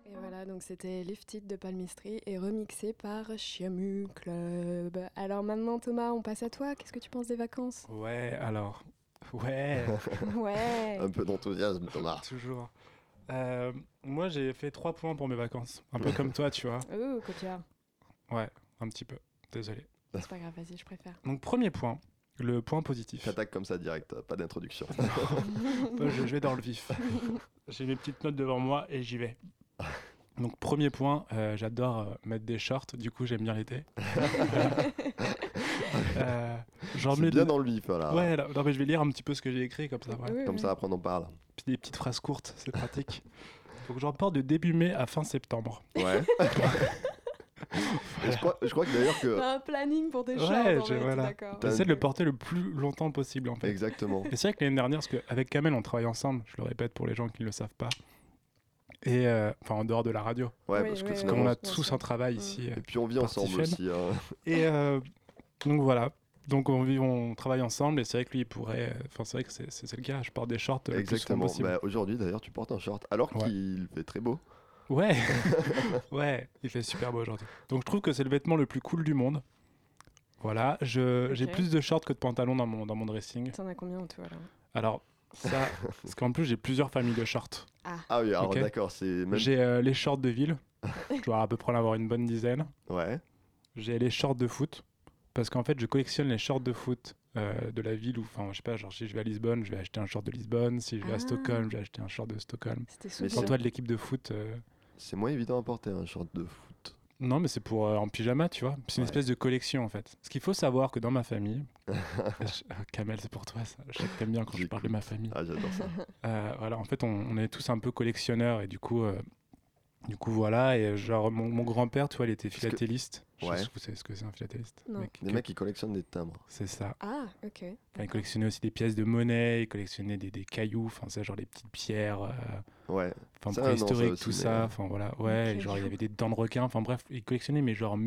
Et voilà, donc c'était Lifted de Palmistry et remixé par Chiamu Club. Alors maintenant Thomas, on passe à toi. Qu'est-ce que tu penses des vacances? Ouais, alors. Ouais. Ouais. Un peu d'enthousiasme, Thomas. Toujours. Euh, moi, j'ai fait trois points pour mes vacances. Un peu comme toi, tu vois. Oh, copiard. Ouais, un petit peu. Désolé. C'est pas grave, vas-y, je préfère. Donc, premier point, le point positif. J'attaque comme ça direct, pas d'introduction. Je, vais dans le vif. J'ai mes petites notes devant moi et j'y vais. Donc premier point, euh, j'adore euh, mettre des shorts, du coup j'aime bien l'été. Euh, bien de- dans le vif, là. Ouais, là- non, mais je vais lire un petit peu ce que j'ai écrit comme ça. voilà. Oui, Comme oui. ça, après on en parle. Puis des petites phrases courtes, c'est pratique. Donc j'en porte de début mai à fin septembre. Ouais. Et je, crois, je crois que d'ailleurs que. T'as un planning pour tes Ouais, je- fait, voilà. d'accord. T'as- J'essaie de le porter le plus longtemps possible en fait. Exactement. Et c'est vrai que l'année dernière, parce qu'avec Kamel, on travaille ensemble, je le répète pour les gens qui ne le savent pas. Et euh, enfin, en dehors de la radio. Ouais, Oui, parce que oui, on a tous sûr. un travail ici. euh, Et puis on vit ensemble Parti aussi. hein. Et euh, donc voilà. Donc on, vit, on travaille ensemble et c'est vrai que lui il pourrait. euh, Enfin, c'est vrai que c'est- le cas. Je porte des shorts le plus souvent Exactement. possible. Bah, Aujourd'hui d'ailleurs, tu portes un short alors Ouais. qu'il fait très beau. Ouais, ouais, il fait super beau aujourd'hui. Donc je trouve que c'est le vêtement le plus cool du monde. Voilà, je- j'ai plus de shorts que de pantalons dans mon, dans mon dressing. T'en as combien toi là? Alors, ça, parce qu'en plus j'ai plusieurs familles de shorts. Ah oui, alors Ok. d'accord, c'est même. J'ai euh, les shorts de ville, je dois à peu près en avoir une bonne dizaine. Ouais. J'ai les shorts de foot, parce qu'en fait je collectionne les shorts de foot euh, de la ville, ou enfin je sais pas, genre si je vais à Lisbonne, je vais acheter un short de Lisbonne, si je vais Ah. à Stockholm, je vais acheter un short de Stockholm. C'était Pour toi de l'équipe de foot, euh, C'est moins évident à porter un short de foot. Non, mais c'est pour euh, en pyjama, tu vois. C'est une Ouais. espèce de collection en fait. Ce qu'il faut savoir que dans ma famille, Je- ah, Kamel, c'est pour toi ça. Je sais que t'aimes bien quand je parle de ma famille. Ah, j'adore ça. Euh, voilà, en fait, on, on est tous un peu collectionneurs et du coup, euh, du coup voilà. Et genre mon, mon grand-père, tu vois, il était que- philatéliste. Je sais Ouais. pas si vous savez ce que c'est un philatéliste. Non. Mec, Des que- mecs qui collectionnent des timbres. C'est ça. Ah, ok. Enfin, il collectionnait aussi des pièces de monnaie, il collectionnait des, des cailloux, enfin ça, genre des petites pierres, euh, Ouais. enfin préhistoriques, tout mais, ça. euh, Enfin voilà, ouais. Genre il y avait des dents de requin. Enfin bref, il collectionnait mais genre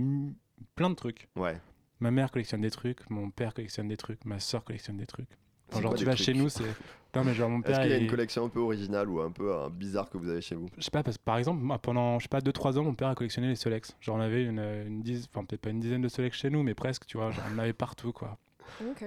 plein de trucs. Ouais. Ma mère collectionne des trucs, mon père collectionne des trucs, ma soeur collectionne des trucs. Enfin, genre tu vas chez nous, c'est. Non mais genre mon Est-ce qu'il y a il- une collection un peu originale ou un peu euh, bizarre que vous avez chez vous? Je sais pas, parce que par exemple, moi, pendant, je sais pas, 2-3 ans, mon père a collectionné les Solex. Genre, on avait une, une dizaine, enfin, peut-être pas une dizaine de Solex chez nous, mais presque, tu vois, genre, on en avait partout, quoi. Ok.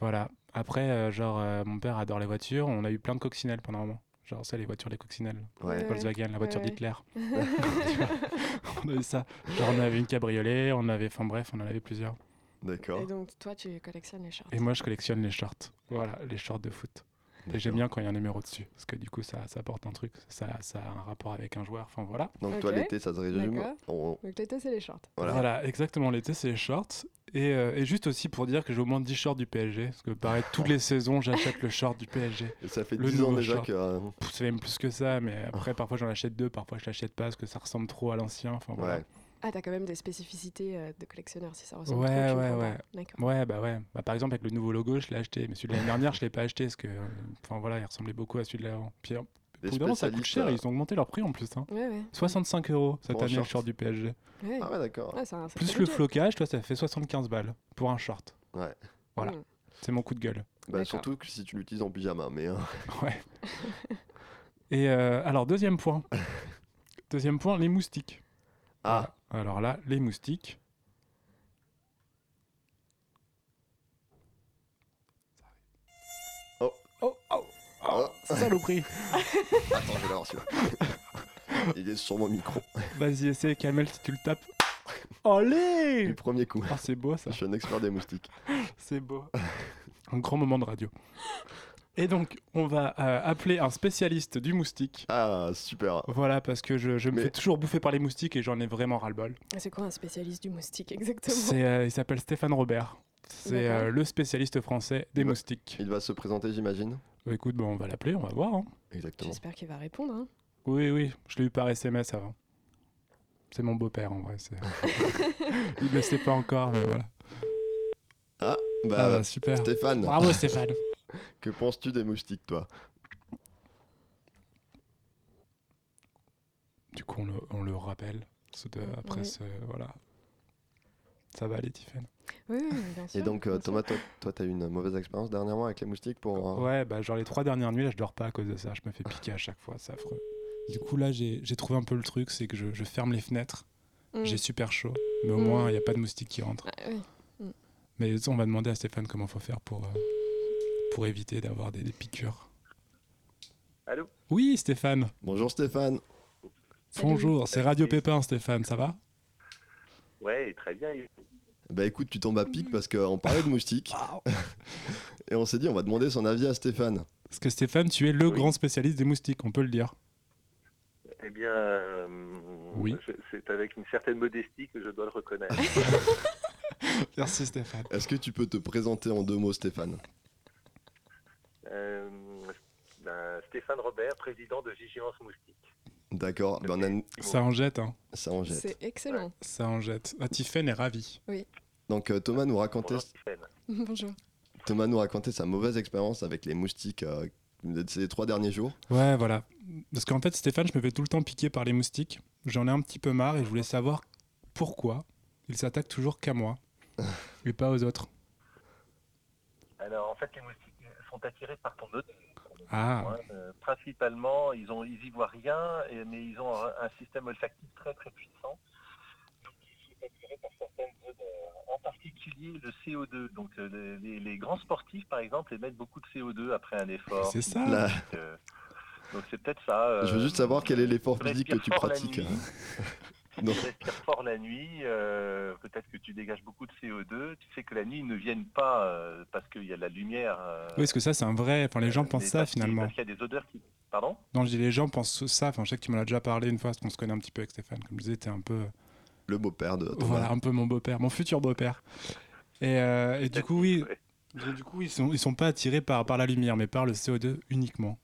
Voilà. Après, euh, genre, euh, mon père adore les voitures, on a eu plein de coccinelles pendant un moment. Genre, ça, les voitures, les coccinelles. Ouais. Volkswagen, la voiture ouais. d'Hitler. On a eu ça. Genre, on avait une cabriolet, on avait, enfin, bref, on en avait plusieurs. D'accord. Et donc toi tu collectionnes les shorts. Et moi, je collectionne les shorts. Voilà, les shorts de foot. Et j'aime bien quand il y a un numéro dessus, parce que du coup, ça, ça apporte un truc, ça, ça a un rapport avec un joueur, enfin voilà. Donc toi l'été ça se résume. En- Donc l'été c'est les shorts. Voilà. Voilà. exactement. L'été, c'est les shorts. Et, euh, et juste aussi pour dire que j'ai au moins 10 shorts du PSG. Parce que pareil, toutes les saisons, j'achète le short du PSG. Et ça fait Le 10 ans déjà short. que. euh, C'est même plus que ça, mais après, parfois j'en achète deux, parfois je l'achète pas parce que ça ressemble trop à l'ancien. Enfin, voilà. Ouais. Ah t'as quand même des spécificités euh, de collectionneur si ça ressemble Ouais, trop. ouais, ouais. D'accord. Ouais, bah ouais. Bah, par exemple, avec le nouveau logo, je l'ai acheté. Mais celui de l'année dernière, je l'ai pas acheté parce que, euh, enfin voilà, il ressemblait beaucoup à celui de l'avant. Puis, euh, évidemment, ça coûte cher. euh, Ils ont augmenté leur prix en plus. Hein. Ouais ouais. 65 euros cette année, le short. du PSG. Ouais. Ah ouais d'accord. Ah, c'est un sacré Plus le flocage, toi, ça fait 75 balles pour un short. Ouais. Voilà. Mm. C'est mon coup de gueule. Bah, surtout que si tu l'utilises en pyjama. Mais euh, Ouais. Et euh, alors, deuxième point. Deuxième point, les moustiques. Ah. Alors là, les moustiques. Oh. Oh, oh, oh, Oh. saloperie. attends, je vais l'avoir celui-là. Il est sur mon micro. Vas-y, essaie, Kamel, si tu le tapes. Allez Du premier coup. Ah, c'est beau ça, Je suis un expert des moustiques. c'est beau. Un grand moment de radio. Et donc, on va euh, appeler un spécialiste du moustique. Ah super. Voilà, parce que je, je me Mais- fais toujours bouffer par les moustiques et j'en ai vraiment ras-le-bol. Ah, C'est quoi un spécialiste du moustique exactement? Euh, il s'appelle Stéphane Robert. C'est euh, le spécialiste français des Il va- moustiques. Il va se présenter j'imagine. Bah, écoute, bon, on va l'appeler, on va voir. hein. Exactement. J'espère qu'il va répondre. Hein. Oui, oui, je l'ai eu par SMS avant. C'est mon beau-père en vrai. il ne le sait pas encore, mais voilà. Ah bah, Ah, bah, super. Stéphane. Bravo Stéphane. Que penses-tu des moustiques toi? Du coup, on le, on le rappelle. ce de- après Oui. ce. Voilà. Ça va aller, Tiffen Oui, oui, bien sûr. Et donc, euh. Thomas, toi, toi, t'as eu une mauvaise expérience dernièrement avec les moustiques pour. euh, Ouais, bah genre les trois dernières nuits, là, je dors pas à cause de ça. Je me fais piquer à chaque fois, c'est affreux. Du coup, là, j'ai j'ai trouvé un peu le truc, c'est que je, je ferme les fenêtres. Mm. J'ai super chaud, mais au Mm. moins, il n'y a pas de moustiques qui rentrent. Ah, oui. Mm. Mais on va demander à Stéphane comment faut faire pour, euh, pour éviter d'avoir des, des piqûres. Allô? Oui, Stéphane. Bonjour Stéphane. Bonjour, c'est Radio Pépin, Stéphane, ça va? Ouais, très bien. Bah écoute, tu tombes à pic parce qu'on parlait de moustiques. Et on s'est dit, on va demander son avis à Stéphane. Parce que Stéphane, tu es le grand spécialiste des moustiques, on peut le dire. Eh bien, euh, Oui. c'est avec une certaine modestie que je dois le reconnaître. Merci Stéphane. Est-ce que tu peux te présenter en deux mots, Stéphane? Stéphane Robert, président de Vigilance Moustique. D'accord, a une- Ça en jette, hein. Ça en jette. C'est excellent. Ça en jette. Ah, Tiffen est ravi. Oui. Donc euh, Thomas nous racontait, Bonjour. Thomas nous racontait sa mauvaise expérience avec les moustiques euh, de ces trois derniers jours. Ouais, voilà. Parce qu'en fait, Stéphane, je me fais tout le temps piquer par les moustiques. J'en ai un petit peu marre et je voulais savoir pourquoi ils s'attaquent toujours qu'à moi et pas aux autres. Alors, en fait, les moustiques sont attirés par ton odeur. Ah. Ouais, euh, principalement, ils ont, ils y voient rien, et- mais ils ont un, un système olfactif très très puissant. Donc, ils sont attirés par certaines odeurs. En particulier le CO2. Donc, euh, les, les grands sportifs, par exemple, émettent beaucoup de CO2 après un effort. C'est ça. Donc, Là. euh, donc, c'est peut-être ça. euh, Je veux juste savoir quel est l'effort physique que tu pratiques. tu respires fort la nuit, euh, peut-être que tu dégages beaucoup de CO2. Tu sais que la nuit, ils ne viennent pas euh, parce qu'il y a de la lumière. euh, Oui, parce que ça, c'est un vrai. Enfin, les gens pensent ça finalement. Parce qu'il y a des odeurs qui. Pardon? Non, je dis les gens pensent ça. Enfin, je sais que tu m'en as déjà parlé une fois, parce qu'on se connaît un petit peu avec Stéphane. Comme je disais, t'es un peu. Le beau-père de Thomas. Voilà, un peu mon beau-père, mon futur beau-père. Et, euh, et du coup, oui. Du coup, ils sont, ils sont pas attirés par, par la lumière, mais par le CO2 uniquement.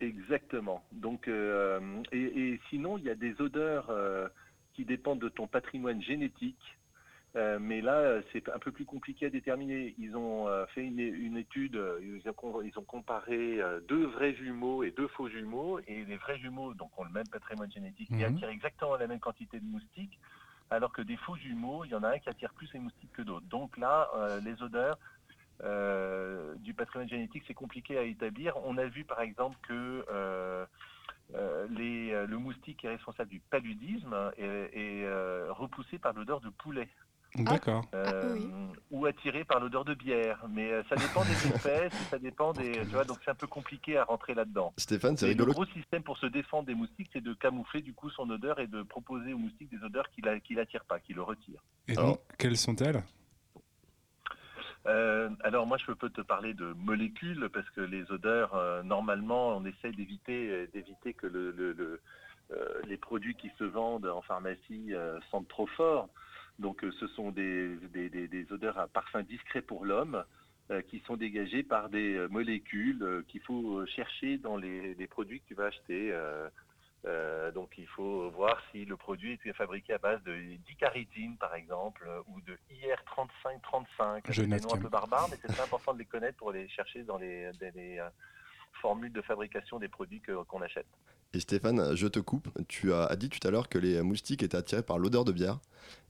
Exactement. Donc, euh, et, et sinon, il y a des odeurs euh, qui dépendent de ton patrimoine génétique. Euh, mais là, c'est un peu plus compliqué à déterminer. Ils ont fait une, une étude, ils ont, com- ils ont comparé deux vrais jumeaux et deux faux jumeaux. Et les vrais jumeaux, donc, ont le même patrimoine génétique et Mhm. attirent exactement la même quantité de moustiques. Alors que des faux jumeaux, il y en a un qui attire plus les moustiques que d'autres. Donc là, les odeurs, euh, du patrimoine génétique, c'est compliqué à établir. On a vu par exemple que euh, euh, les, le moustique qui est responsable du paludisme est, est, euh, repoussé par l'odeur de poulet. D'accord. Euh, ou attiré par l'odeur de bière, mais euh, ça dépend des espèces, ça dépend des, tu vois, donc c'est un peu compliqué à rentrer là-dedans. Stéphane, c'est rigolo. Le gros système pour se défendre des moustiques, c'est de camoufler du coup son odeur et de proposer au moustique des odeurs qui la- qui l'attirent pas, qui le retirent. Et donc, quelles sont-elles? Euh, alors moi je peux te parler de molécules parce que les odeurs euh, normalement on essaie d'éviter euh, d'éviter que le, le- le, les produits qui se vendent en pharmacie sentent trop fort. Donc ce sont des, des- odeurs à parfum discret pour l'homme qui sont dégagées par des molécules qu'il faut chercher dans les produits que tu vas acheter. Euh, donc il faut voir si le produit est fabriqué à base de dicaridine par exemple ou de IR3535. Je C'est des note noms un peu barbares, mais c'est très important de les connaître pour les chercher dans les, dans les, euh, formules de fabrication des produits que- qu'on achète. Et Stéphane, je te coupe. Tu as dit tout à l'heure que les moustiques étaient attirés par l'odeur de bière.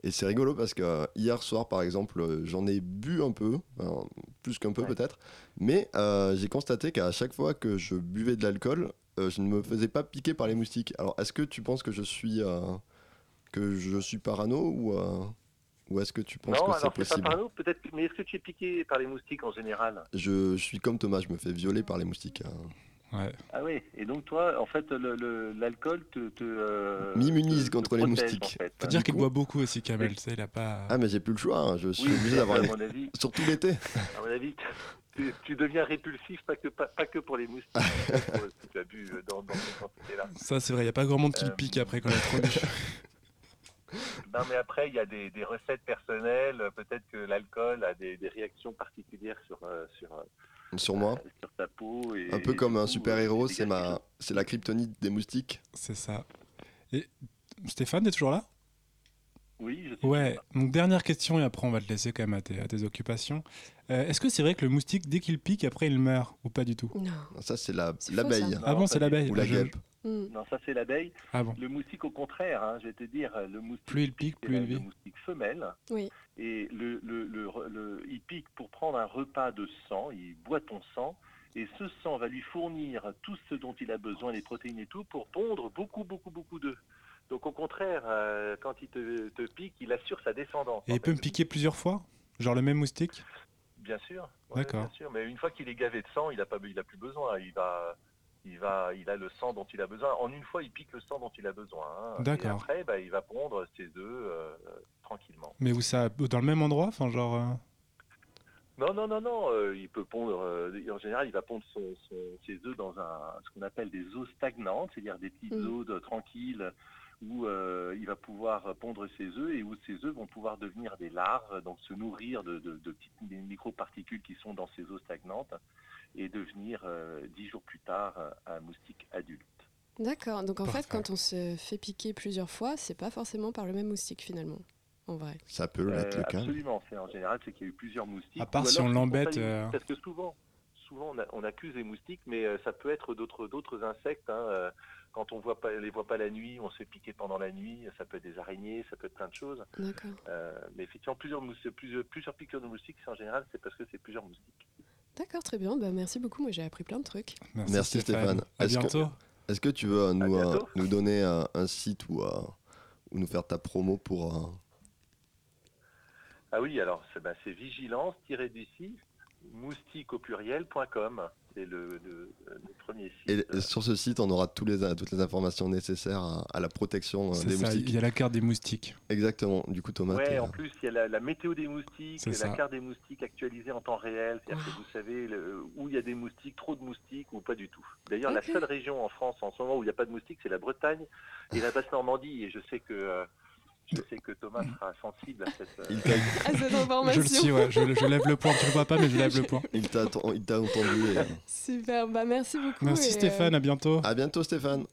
Et c'est rigolo parce que euh, hier soir, par exemple, j'en ai bu un peu, enfin, plus qu'un peu peut-être. Mais euh, j'ai constaté qu'à chaque fois que je buvais de l'alcool, euh, je ne me faisais pas piquer par les moustiques. Alors, est-ce que tu penses que je suis, euh, que je suis parano ou, euh, ou est-ce que tu penses non, que c'est c'est pas possible parano, peut-être, mais est-ce que tu es piqué par les moustiques en général? Je, je suis comme Thomas, je me fais violer par les moustiques. hein. Ouais. Ah oui, et donc toi, en fait, le- le- l'alcool te... te euh, M'immunise te contre les protège, moustiques. en fait. Faut dire qu'il boit beaucoup aussi, Kamel. Tu sais, il a pas. Ah, mais j'ai plus le choix, hein, je suis Oui, obligé d'avoir à les... mon avis- Surtout l'été. À mon avis, tu, tu deviens répulsif, pas que, pas, pas que pour les moustiques, pour tu as bu euh, dans, dans cette quantité-là. Ça, c'est vrai, il n'y a pas grand monde qui le Euh, pique après quand il a trop bu. Non, mais après, il y a des, des recettes personnelles. Peut-être que l'alcool a des, des réactions particulières sur, euh, sur, euh, Sur moi. sur ta peau. Et, Un peu comme un coup, super-héros, euh, c'est ma, c'est la kryptonite des moustiques. C'est ça. Et Stéphane, t'es toujours là? Oui, je suis Ouais, donc dernière question et après on va te laisser quand même à tes, à tes occupations. Euh, Est-ce que c'est vrai que le moustique, dès qu'il pique, après il meurt ou pas du tout? Non. Ça, c'est la- l'abeille. faux, Ah bon, c'est l'abeille Ou la Je- guêpe. Mm. Non, ça c'est l'abeille. Ah bon. Le moustique au contraire, hein, je vais te dire, le moustique, Plus il pique, plus il le vit. moustique femelle. Oui. Et le, le, le, le- il pique pour prendre un repas de sang, il boit ton sang, et ce sang va lui fournir tout ce dont il a besoin, les protéines et tout, pour pondre beaucoup, beaucoup, beaucoup d'œufs. Donc au contraire, euh, quand il te, te pique, il assure sa descendance. Et il peut me piquer plusieurs fois Genre le même moustique? Bien sûr. ouais, D'accord. Bien sûr. Mais une fois qu'il est gavé de sang, il a pas, il a plus besoin. Il va, il va, il a le sang dont il a besoin. En une fois, il pique le sang dont il a besoin. hein. D'accord. Et après, bah, il va pondre ses œufs euh, tranquillement. Mais où ça Dans le même endroit Enfin, genre. euh, Non, non, non, non. euh, il peut pondre. euh, en général, il va pondre son- son- ses œufs dans un, ce qu'on appelle des eaux stagnantes, c'est-à-dire des petites Mm. eaux de- tranquilles où euh, il va pouvoir pondre ses œufs et où ces œufs vont pouvoir devenir des larves, donc se nourrir de, de- de petites microparticules qui sont dans ces eaux stagnantes et devenir euh, dix jours plus tard euh, un moustique adulte. D'accord. Donc en Parfait. fait, quand on se fait piquer plusieurs fois, c'est pas forcément par le même moustique finalement. En vrai. Ça peut l'être Euh, le cas. absolument. C'est en général, c'est qu'il y a eu plusieurs moustiques. À part si on l'embête, euh, Parce que souvent, souvent on, a- on accuse les moustiques, mais ça peut être d'autres d'autres insectes. hein, euh, Quand on voit pas, les voit pas la nuit, on se fait piquer pendant la nuit. Ça peut être des araignées, ça peut être plein de choses. D'accord. Euh, mais effectivement, plusieurs, plusieurs, plusieurs piqûres de moustiques, c'est en général, c'est parce que c'est plusieurs moustiques. D'accord, très bien. Bah, merci beaucoup. Moi, j'ai appris plein de trucs. Merci, Stéphane. À Est-ce que- bientôt. Est-ce que tu veux euh, nous, euh, nous donner euh, un site ou, euh, ou nous faire ta promo pour. euh, Ah oui, alors c'est c'est vigilance-du-6 moustique au pluriel.com. C'est le, le- le premier site. Et et sur ce site, on aura tous les, toutes les informations nécessaires à, à la protection euh, des ça, moustiques. il y a la carte des moustiques. Exactement. Du coup, Thomas, Ouais, en euh, plus, il y a la, la météo des moustiques, C'est la ça. carte des moustiques actualisée en temps réel. C'est-à-dire que vous savez le- où il y a des moustiques, trop de moustiques ou pas du tout. D'ailleurs, la seule région en France en ce moment où il n'y a pas de moustiques, c'est la Bretagne et la Basse-Normandie. Et je sais que, euh, je sais que Thomas sera sensible à cette. euh, il t'a- Ah, cette Je information. le suis, ouais, je, je lève le point. Tu le vois pas, mais je lève le point. il t'a entendu. et, euh, Super. Bah, merci beaucoup. Merci euh, Stéphane, à bientôt. À bientôt, Stéphane.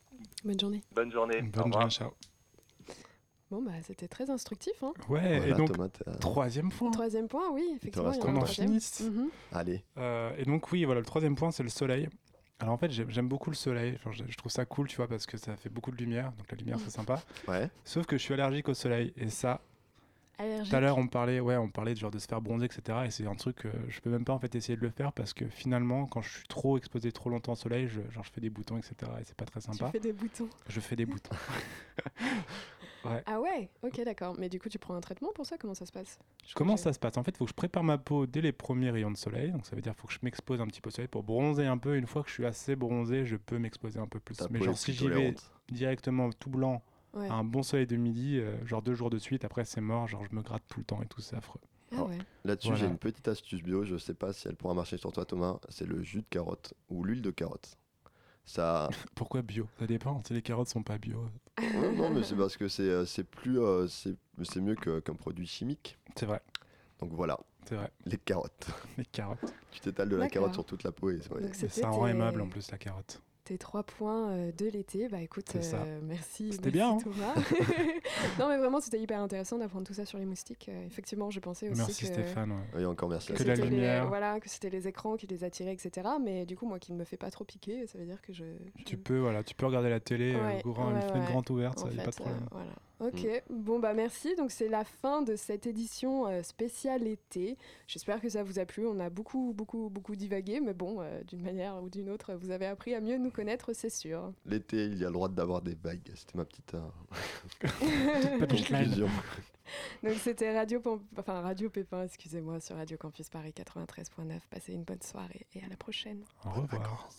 bonne journée. Bonne journée. Bonne journée, ciao. Bon, bah, c'était très instructif. Hein. Ouais, Voilà, et donc, euh, troisième point. Troisième point, oui, effectivement. il y en a en finisse. Mhm. Allez. Euh, et donc oui, voilà, le troisième point, c'est le soleil. Alors en fait, j'aime beaucoup le soleil. Enfin, je, je trouve ça cool, tu vois, parce que ça fait beaucoup de lumière. Donc la lumière, c'est sympa. Ouais. Sauf que je suis allergique au soleil. Et ça, Allergique. tout à l'heure, on parlait, ouais, on parlait de genre de se faire bronzer, etc. Et c'est un truc que je peux même pas en fait essayer de le faire parce que finalement, quand je suis trop exposé trop longtemps au soleil, je, genre je fais des boutons, etc. Et c'est pas très Tu sympa. fais des boutons. Je fais des boutons. ouais. Ah ouais, ok, d'accord. Mais du coup, tu prends un traitement pour ça? Comment ça se passe? Je Comment ça se passe? En fait, il faut que je prépare ma peau dès les premiers rayons de soleil. Donc ça veut dire qu'il faut que je m'expose un petit peu au soleil pour bronzer un peu. Une fois que je suis assez bronzé, je peux m'exposer un peu plus. Ta Mais genre si j'y vais directement tout blanc Ouais. à un bon soleil de midi, euh, genre deux jours de suite, après c'est mort, genre je me gratte tout le temps et tout, c'est affreux. Ah ouais. Là-dessus, Voilà. j'ai une petite astuce bio. Je sais pas si elle pourra marcher sur toi, Thomas. C'est le jus de carotte ou l'huile de carotte. Ça. Pourquoi bio? Ça dépend, si les carottes sont pas bio. Non, non, mais c'est parce que c'est euh, c'est plus euh, c'est c'est mieux qu'un produit chimique. C'est vrai, Donc voilà, c'est vrai. les carottes. Les carottes. Tu t'étales de la carotte sur toute la peau et ouais. C'était ça rend aimable en plus la carotte. Tes trois points euh, de l'été. Bah écoute, C'est ça. euh, merci. C'était merci bien, hein Thomas. non mais vraiment, c'était hyper intéressant d'apprendre tout ça sur les moustiques. Euh, effectivement, j'ai pensé aussi Merci que... Stéphane. ouais. Oui, encore merci. que Que la c'était les- lumière. voilà, que c'était les écrans qui les attiraient, etc. Mais du coup, moi qui ne me fais pas trop piquer, ça veut dire que je. je- Tu peux, voilà, tu peux regarder la télé, euh, Ouais, grand- ouais, une fenêtre grande ouverte, ça En y a pas de fait, problème. euh, voilà. Ok, bon bah merci. Donc c'est la fin de cette édition euh, spéciale été. J'espère que ça vous a plu. On a beaucoup, beaucoup, beaucoup divagué, mais bon, euh, d'une manière ou d'une autre, vous avez appris à mieux nous connaître, c'est sûr. L'été, il y a le droit d'avoir des vagues. C'était ma petite euh, conclusion. Donc c'était Radio, enfin, Radio Pépin, excusez-moi, sur Radio Campus Paris 93.9. Passez une bonne soirée et à la prochaine. Au revoir.